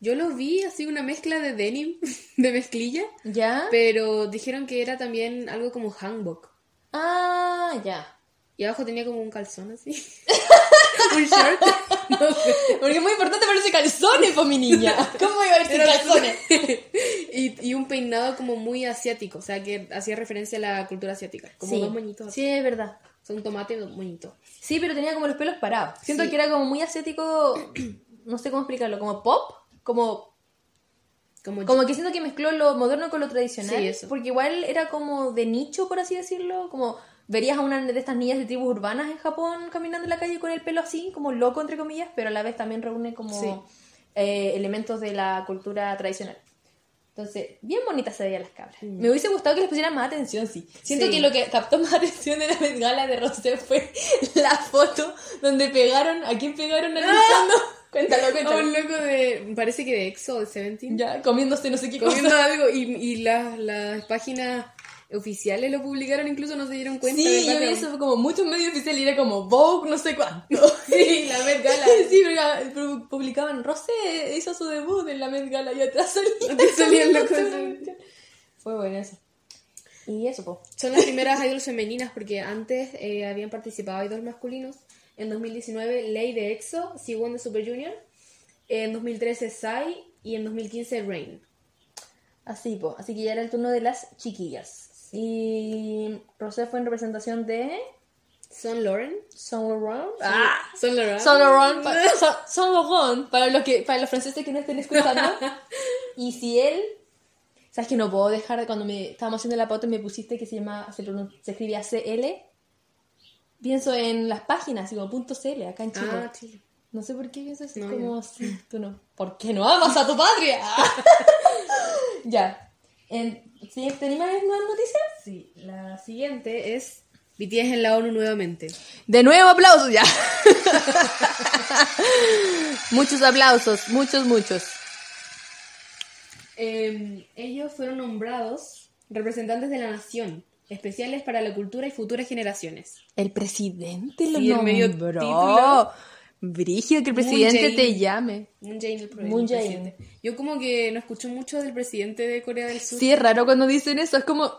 Yo lo vi así una mezcla de denim, de mezclilla, ¿Ya? pero dijeron que era también algo como hanbok. Ah, ya. Y abajo tenía como un calzón así. un short. No sé. Porque es muy importante ponerse calzones, po, mi niña. ¿Cómo iba a sin calzones? y, y un peinado como muy asiático, o sea que hacía referencia a la cultura asiática. Como sí. dos moñitos. Sí, es verdad. Un tomate y dos moñitos. Sí, pero tenía como los pelos parados. Siento Sí. que era como muy asiático, no sé cómo explicarlo, como pop, como Como, como que siento que mezcló lo moderno con lo tradicional, Sí, eso. porque igual era como de nicho, por así decirlo, como verías a una de estas niñas de tribus urbanas en Japón caminando en la calle con el pelo así, como loco entre comillas, pero a la vez también reúne como Sí. eh, elementos de la cultura tradicional. Entonces, bien bonitas se veían las cabras. Me hubiese gustado que les pusieran más atención, sí. Siento. Sí. que lo que captó más atención de la Met Gala de Rosé fue la foto donde pegaron, ¿a quién pegaron al fondo? Cuéntalo, a un cuéntalo. loco de, parece que de EXO, de Seventeen, Ya, comiéndose no sé qué comiendo cosa. algo y, y las, las páginas oficiales lo publicaron, incluso no se dieron cuenta. Sí, yo vi eso, fue como muchos medios oficiales y era como Vogue, no sé cuánto. Sí, la Met Gala. Sí, pero, publicaban, Rosé hizo su debut en la Met Gala y atrás salía. Atrás salía el loco comiéndose ese. una cuestión. Fue bueno eso. Y eso, po. Son las primeras idols femeninas porque antes eh, habían participado idols masculinos. En 2019, Lay de EXO, Siwon de Super Junior. En 2013, Psy. Y en 2015, Rain. Así, po. Así que ya era el turno de las chiquillas. Y Rosé fue en representación de Son Lauren. Saint Laurent. Ah, Son Laurent. Saint Laurent, pa- Saint Laurent, para los que para los franceses que no estén escuchando. y si él, sabes que no puedo dejar de cuando me estábamos haciendo la pauta y me pusiste que se llama se, se escribía CL. Pienso en las páginas, como punto .cl acá en Chile. Ah, Chile. No sé por qué pienso así, No, como así, tú no. ¿Por qué no amas a tu patria? ya. En, ¿sí, ¿Te animas nuevas noticias? Sí, la siguiente es BTS en la ONU nuevamente. De nuevo aplausos ya. muchos aplausos, muchos, muchos. Eh, ellos fueron nombrados representantes de la nación, especiales para la cultura y futuras generaciones. El presidente lo Sí, el medio nombró. título. Brígido que el presidente te llame. Moon Jae-in, el, pro- Moon el Jae-in. presidente. Yo como que no escucho mucho del presidente de Corea del Sur. Sí, es raro cuando dicen eso, es como...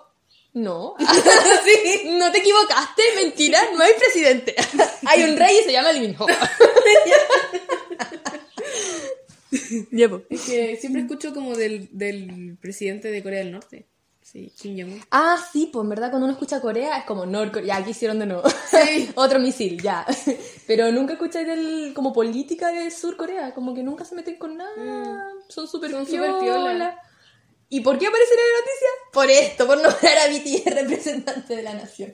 No. No te equivocaste, mentira, no hay presidente. Hay un rey y se llama Lee Min-ho. Es que siempre escucho como del, del presidente de Corea del Norte. Sí, Kim Jong-un. Ah, sí, pues en verdad cuando uno escucha Corea es como Norcorea, ya, aquí hicieron de nuevo. Sí. Otro misil, ya. Pero nunca escucháis del, como política de Sur Corea, como que nunca se meten con nada. Son súper Son piola. súper piola. ¿Y por qué aparecen en la noticia? Por esto, por nombrar a BTS representante de la nación.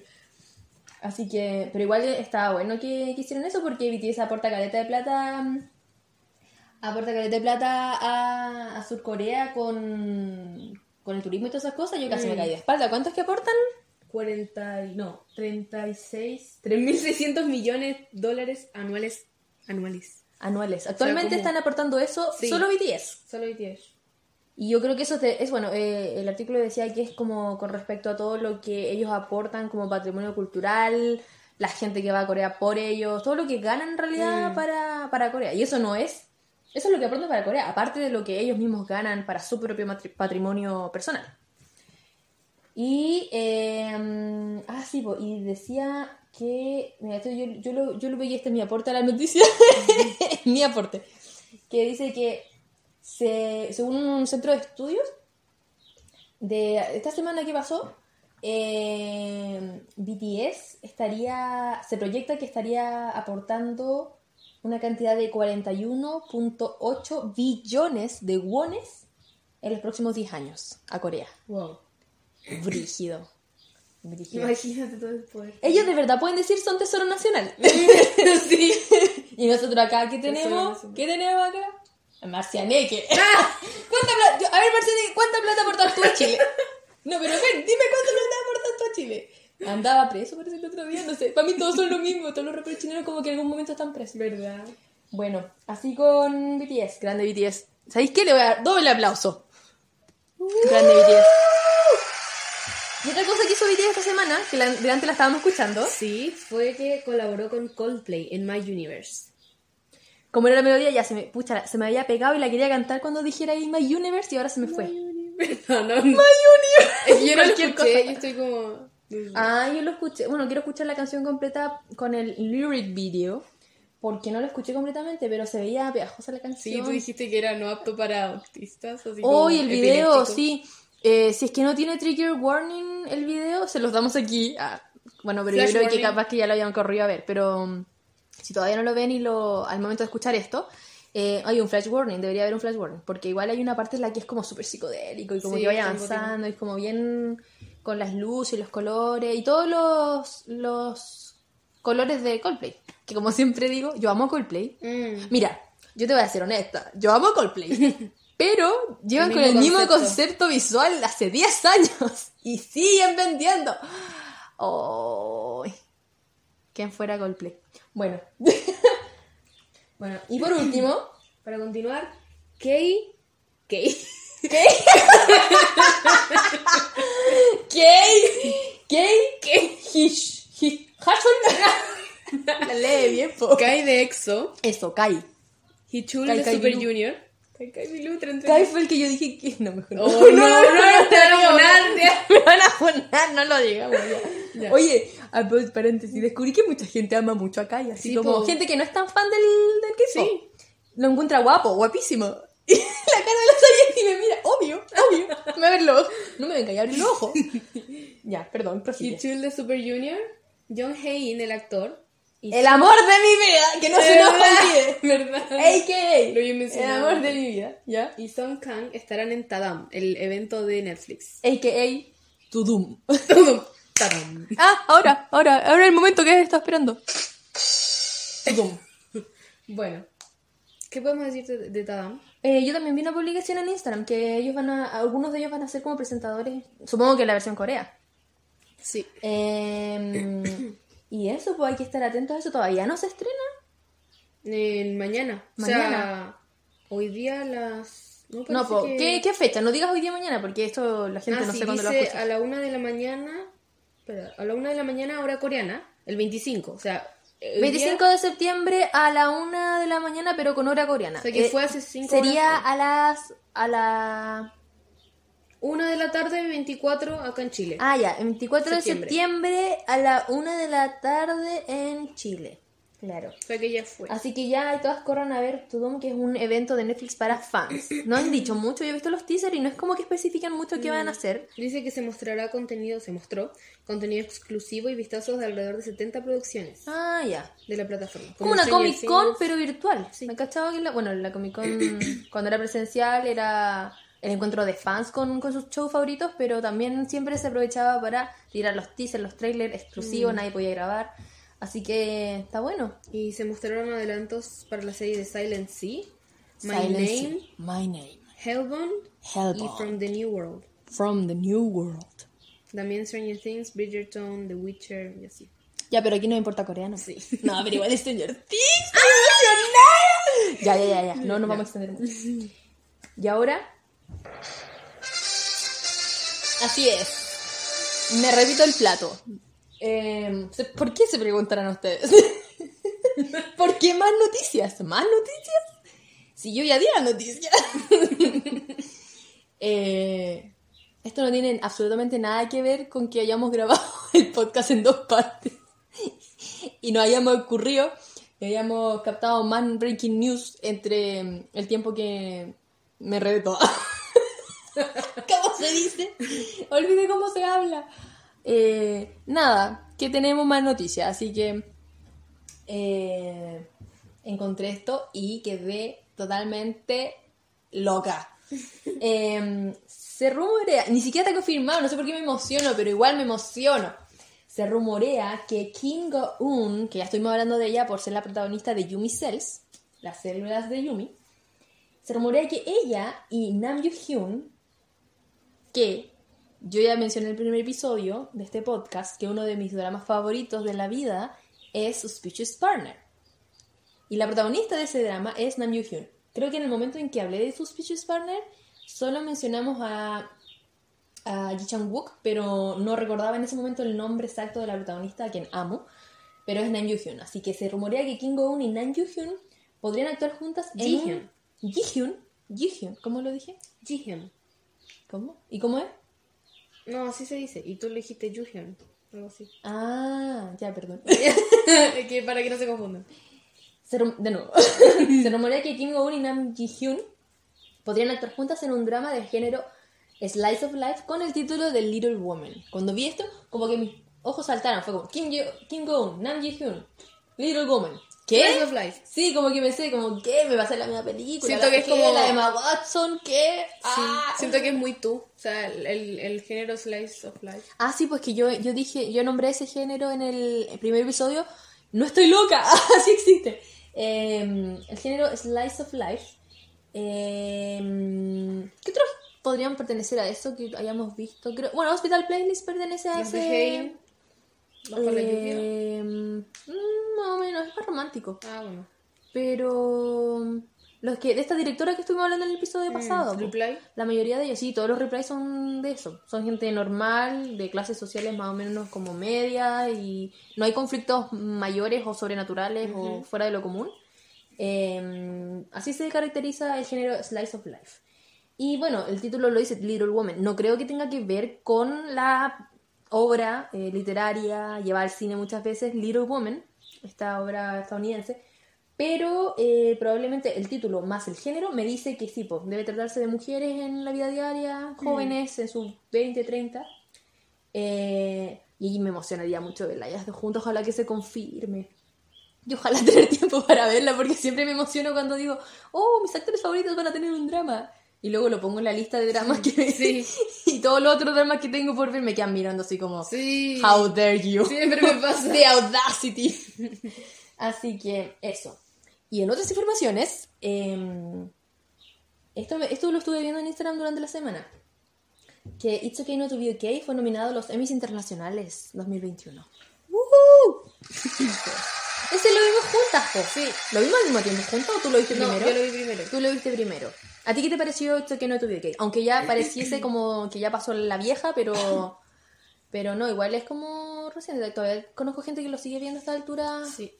Así que, pero igual estaba bueno que, que hicieron eso porque BTS aporta caleta de plata. mm, Aporta caleta de plata a, a Sur Corea con, con el turismo y todas esas cosas. Yo casi me caí de espalda. ¿Cuántos que aportan? 40, y- no, 36, 3.600 millones de dólares anuales. Anuales. Anuales. Actualmente están aportando eso Sí. solo BTS. Solo BTS. Y yo creo que eso te- es bueno. eh, el artículo decía que es como con respecto a todo lo que ellos aportan como patrimonio cultural, la gente que va a Corea por ellos, todo lo que ganan en realidad para, para Corea. Y eso no es. Eso es lo que aportan para Corea, aparte de lo que ellos mismos ganan para su propio patrimonio personal. Y. eh, ah, sí, y decía que. Mira, esto yo, yo, lo, yo lo veía, este es mi aporte a la noticia. mi aporte. Que dice que se, según un centro de estudios de esta semana que pasó, eh, BTS estaría, se proyecta que estaría aportando una cantidad de 41.8 billones de wones en los próximos 10 años a Corea. Wow. Brígido. Brígido. Imagínate todo el poder. Ellos de verdad pueden decir son tesoro nacional. sí. Y nosotros acá, ¿qué tenemos? ¿Qué tenemos acá? Marcianeque. ¿Cuánta plata? A ver, Marcianeque, ¿cuánta plata aportas tú a Chile? No, pero ven, dime cuánta plata aportas tú a Chile. Andaba preso, parece el otro día, no sé. Para mí todos son lo mismo, todos los raperos chilenos como que en algún momento están presos. ¿Verdad? Bueno, así con BTS, grande BTS. ¿Sabéis qué? Le voy a dar doble aplauso. Grande BTS. Y otra cosa que hizo BTS esta semana, que la, de antes la estábamos escuchando, Sí, fue que colaboró con Coldplay en My Universe. como era la melodía, ya se me, pucha, se me había pegado y la quería cantar cuando dijera In My Universe y ahora se me fue. No, no. My que yo no lo escuché, yo estoy como... Ah, yo lo escuché. Bueno, quiero escuchar la canción completa con el lyric video. Porque no lo escuché completamente, pero se veía pegajosa la Sí, canción. tú dijiste que era no apto para autistas, así Oh, y el video, sí. Eh, si es que no tiene trigger warning el video, se los damos aquí. Ah, bueno, pero Flash yo creo warning. que capaz que ya lo hayan corrido a ver. Pero mm, si todavía no lo ven y lo al momento de escuchar esto, eh, hay un flash warning, debería haber un flash warning. Porque igual hay una parte en la que es como súper psicodélico y como Sí, que vaya avanzando, y es como bien con las luces y los colores y todos los, los colores de Coldplay. Que como siempre digo, yo amo Coldplay. Mm. Mira, yo te voy a ser honesta, yo amo Coldplay, pero llevan El con el mismo concepto visual hace 10 años y siguen vendiendo. Oh, ¿Quién fuera Coldplay? Bueno. bueno, y por último, Para continuar, Kay... Kay... Kay, Kay, Kay, Hish, Hish. La lee bien, po. Kai de EXO, Eso, Kai. Hichul Kai de Kai Super Bilu. Junior. Kai Kai Bilu. Kai fue el que yo dije que no, mejor no. Oh, no, no, no, te van a poner. Me van a poner, no lo digamos ya. Ya. Oye, a pues, paréntesis, descubrí que mucha gente ama mucho a Kai, así Sí, como po. gente que no es tan fan del, del K-pop. Sí. Lo encuentra guapo, guapísimo. Y la cara de los y me mira, obvio, obvio. Me va a ver los ojos. No me venga a abrir los ojos. ya, perdón, prosigue. Hichul de Super Junior. John Hain, el actor. y El amor de mi vida, que no se nos olvide. ¿Verdad? AKA, Lo el amor de mi vida, ¿ya? Y Song Kang estarán en Tadam, el evento de Netflix. AKA, Tudum. Tadam. ah, ahora, ahora, ahora el momento que estaba esperando. Tudum. Bueno, ¿qué podemos decir de, de Tadam? Eh, yo también vi una publicación en Instagram que ellos van a, algunos de ellos van a ser como presentadores, supongo que la versión Corea. Sí. Eh, y eso, pues hay que estar atentos a eso. Todavía no se estrena. Eh, mañana. O Mañana. sea, hoy día a las... No, No, po, que- ¿qué, qué fecha? No digas hoy día mañana porque esto la gente Ah, no sí, sé cuándo lo escucha. a la una de la mañana... Espera, a la una de la mañana hora coreana, el 25. O sea, 25 día- de septiembre a la una de la mañana, pero con hora coreana. O sea, que Eh, fue hace cinco Sería horas. a las. a la. Una de la tarde, 24 acá en Chile. Ah, ya, el 24 Septiembre. de septiembre a la una de la tarde en Chile. Claro. O sea que ya fue. Así que ya todas corran a ver Tudum, que es un evento de Netflix para fans. No han dicho mucho, yo he visto los teasers y no es como que especifican mucho qué van a hacer. Dice que se mostrará contenido, se mostró contenido exclusivo y vistazos de alrededor de 70 producciones Ah, ya. de la plataforma. Como una Comic Con, pero virtual. ¿Me cachaba que la, bueno, la Comic Con cuando era presencial era el encuentro de fans con, con sus shows favoritos, pero también siempre se aprovechaba para tirar los teasers, los trailers exclusivos, nadie podía grabar. Así que está bueno. Y se mostraron adelantos para la serie de Silent Sea, My Silent Name, Sea. My Name. Hellbound, Hellbound. y From the New World. From the New World. También Stranger Things, Bridgerton, The Witcher y así. Ya, pero aquí no importa coreano. Sí. No, pero igual Stranger Things. ¡Estoy emocionada! Ya, ya, ya, ya. No nos vamos a extender mucho. Y ahora. Así es. Me repito el plato. Eh, ¿Por qué se preguntarán ustedes? ¿Por qué más noticias? ¿Más noticias? Si yo ya di las noticias. Eh, esto no tiene absolutamente nada que ver con que hayamos grabado el podcast en dos partes y nos hayamos ocurrido y hayamos captado más breaking news entre mm, el tiempo que me redé toda. ¿Cómo se dice? Olvidé cómo se habla. Eh, nada, que tenemos más noticias, así que eh, encontré esto y quedé totalmente loca. Eh, se rumorea, ni siquiera está confirmado, no sé por qué me emociono, pero igual me emociono. Se rumorea que Kim Go-un, que ya estuvimos hablando de ella por ser la protagonista de Yumi Cells, las células de Yumi, se rumorea que ella y Nam Yoo-hyun, que yo ya mencioné en el primer episodio de este podcast, que uno de mis dramas favoritos de la vida es Suspicious Partner. Y la protagonista de ese drama es Nam Yoo-hyun. Creo que en el momento en que hablé de Suspicious Partner, solo mencionamos a, a Ji Chang-wook, pero no recordaba en ese momento el nombre exacto de la protagonista, a quien amo, pero es Nam Yoo-hyun. Así que se rumorea que Kim Go-eun y Nam Yoo-hyun podrían actuar juntas en Jihyun. un... Jihyun. Jihyun. ¿Cómo lo dije? Jihyun. ¿Cómo? ¿Y cómo es? No, así se dice. Y tú le dijiste Juhyun. Algo así. Ah, ya, perdón. que para que no se confundan. Se rum- de nuevo. se rumorea que Kim Go-eun y Nam Ji-hyun podrían actuar juntas en un drama del género Slice of Life con el título de Little Woman. Cuando vi esto, como que mis ojos saltaron. Fue como Kim, Yo- Kim Go-eun, Nam Ji-hyun, Little Woman. ¿Qué? Slice of Life. Sí, como que pensé, como, ¿qué? ¿Me va a hacer la misma película? Siento ¿La que es qué? como- ¿La de Emma Watson? ¿Qué? Ah. Siento que es muy tú. O sea, el, el, el género Slice of Life. Ah, sí, pues que yo, yo dije, yo nombré ese género en el primer episodio. No estoy loca, así existe. Eh, el género Slice of Life. Eh, ¿Qué otros podrían pertenecer a eso que hayamos visto? Creo, bueno, Hospital Playlist pertenece a ese. Haim. Bajo la lluvia. Eh, mm, más o menos, es más romántico. Ah, bueno. Pero los que de esta directora que estuvimos hablando en el episodio pasado, po. Reply. la mayoría de ellos, sí, todos los replies son de eso. Son gente normal, de clases sociales más o menos como media y no hay conflictos mayores o sobrenaturales o fuera de lo común. Eh, así se caracteriza el género Slice of Life. Y bueno, el título lo dice Little Woman. No creo que tenga que ver con la obra eh, literaria llevada al cine muchas veces, Little Woman, esta obra estadounidense. Pero eh, probablemente el título más el género me dice que sí, pues, debe tratarse de mujeres en la vida diaria, jóvenes en sus 20, 30. Eh, y me emocionaría mucho verla ya juntos, ojalá que se confirme. Y ojalá tener tiempo para verla, porque siempre me emociono cuando digo, oh, mis actores favoritos van a tener un drama. Y luego lo pongo en la lista de dramas que Sí. y todos los otros dramas que tengo por ver me quedan mirando así como, Sí. how dare you. Siempre me pasa. The audacity. Así que eso. Y en otras informaciones, em, esto, esto lo estuve viendo en Instagram durante la semana. Que It's Okay Not to Be Okay fue nominado a los Emmys Internacionales 2021. ¡Woohoo! Ese lo vimos juntas, po. Sí. ¿Lo vimos al mismo tiempo juntos o tú lo viste No, primero? yo lo vi primero. Tú lo viste primero. ¿A ti qué te pareció It's Okay Not to Be Okay? Aunque ya pareciese como que ya pasó la vieja, pero... Pero no, igual es como reciente. Todavía conozco gente que lo sigue viendo a esta altura Sí.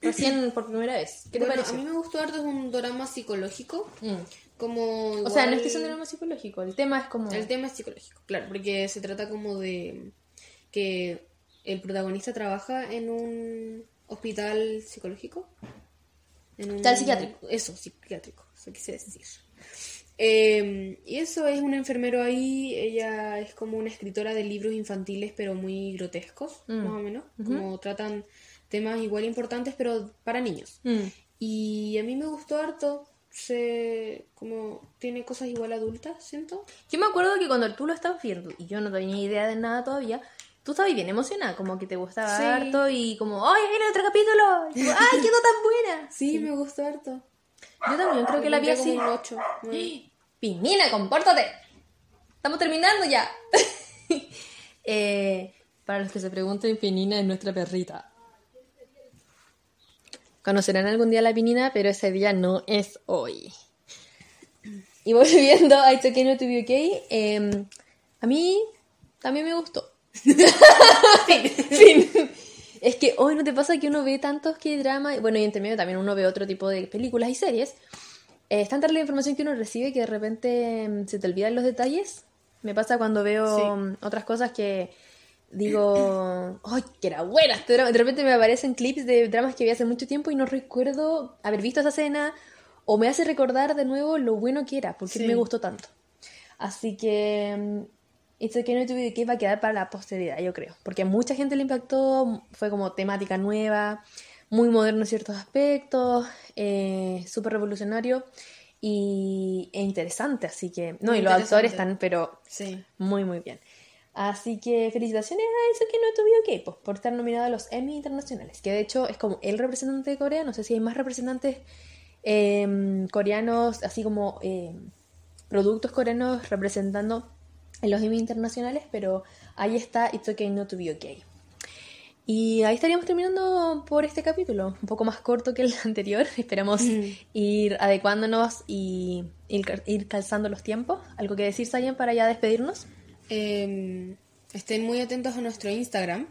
recién por primera vez. ¿Qué te Bueno, pareció? A mí me gustó harto, es un drama psicológico. Mm. Como O sea, no es que sea un drama psicológico, el tema es como... El tema es psicológico, claro, porque se trata como de que el protagonista trabaja en un hospital psicológico. En un... Hospital psiquiátrico. Eso, psiquiátrico, eso quise decir. Eh, y eso es un enfermero ahí, ella es como una escritora de libros infantiles pero muy grotescos, Mm. más o menos, como tratan temas igual importantes pero para niños. Mm. Y a mí me gustó harto, se como tiene cosas igual adultas, siento. Yo me acuerdo que cuando tú lo estabas viendo y yo no tenía idea de nada todavía, tú estabas bien emocionada, como que te gustaba Sí. harto y como, ¡ay, viene otro capítulo! Y como, ¡ay, quedó tan buena! Sí, me gustó harto. Yo también creo que la vi así. como un ocho, nueve. Pinina, compórtate. Estamos terminando ya. Eh, para los que se pregunten, Pinina es nuestra perrita. Conocerán algún día a la Pinina, pero ese día no es hoy. Y volviendo a It's Okay Not to Be Okay, eh, a mí también me gustó. fin. Es que hoy no te pasa que uno ve tantos que drama, bueno, y entre medio también uno ve otro tipo de películas y series. Eh, es tanta la información que uno recibe que de repente mm, se te olvidan los detalles. Me pasa cuando veo Sí. mm, otras cosas que digo, ¡ay, que era buena! este drama! De repente me aparecen clips de dramas que vi hace mucho tiempo y no recuerdo haber visto esa escena o me hace recordar de nuevo lo bueno que era, porque Sí. me gustó tanto. Así que mm, It's Okay Not to Be Okay va a quedar para la posteridad, yo creo. Porque a mucha gente le impactó, fue como temática nueva, muy moderno en ciertos aspectos, eh, súper revolucionario y, e interesante. Así que, no, Muy y los actores están, pero Sí. muy, muy bien. Así que felicitaciones a Okay Not to Be Okay pues, por estar nominado a los Emmy internacionales. Que de hecho es como el representante de Corea. No sé si hay más representantes eh, coreanos, así como eh, productos coreanos representando en los Emmy internacionales, pero ahí está It's Okay Not to Be Okay. Y ahí estaríamos terminando por este capítulo, un poco más corto que el anterior. Esperamos ir adecuándonos y ir, cal- ir calzando los tiempos. ¿Algo que decir, Sayan, para ya despedirnos? Eh, estén muy atentos a nuestro Instagram,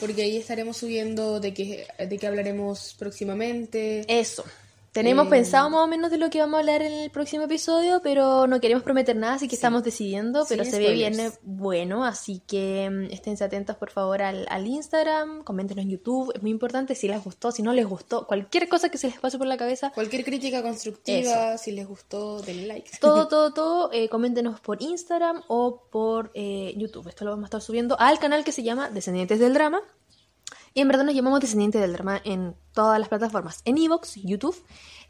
porque ahí estaremos subiendo de qué, de qué hablaremos próximamente. Eso. Tenemos Eh, pensado más o menos de lo que vamos a hablar en el próximo episodio, pero no queremos prometer nada, así que estamos decidiendo, pero se ve bien bueno, así que mm, esténse atentos por favor al, al Instagram, coméntenos en YouTube, es muy importante si les gustó, si no les gustó, cualquier cosa que se les pase por la cabeza, Cualquier crítica constructiva, si les gustó, denle like. todo, todo, todo, eh, coméntenos por Instagram o por eh, YouTube. Esto lo vamos a estar subiendo al canal que se llama Descendientes del Drama. Y en verdad nos llamamos Descendientes del Drama en todas las plataformas, en Evox, YouTube.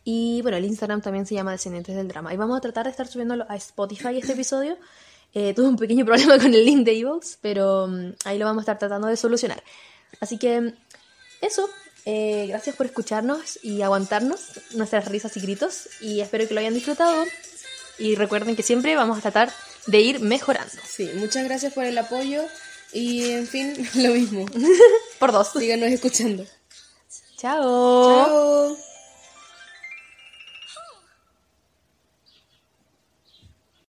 Y bueno, el Instagram también se llama Descendientes del Drama. Y vamos a tratar de estar subiéndolo a Spotify este episodio. Eh, tuve un pequeño problema con el link de Evox, pero mm, ahí lo vamos a estar tratando de solucionar. Así que eso. eh, gracias por escucharnos y aguantarnos nuestras risas y gritos. Y espero que lo hayan disfrutado. Y recuerden que siempre vamos a tratar de ir mejorando. Sí, muchas gracias por el apoyo y en fin, lo mismo. Por dos. Síganos escuchando. Chao. Chao.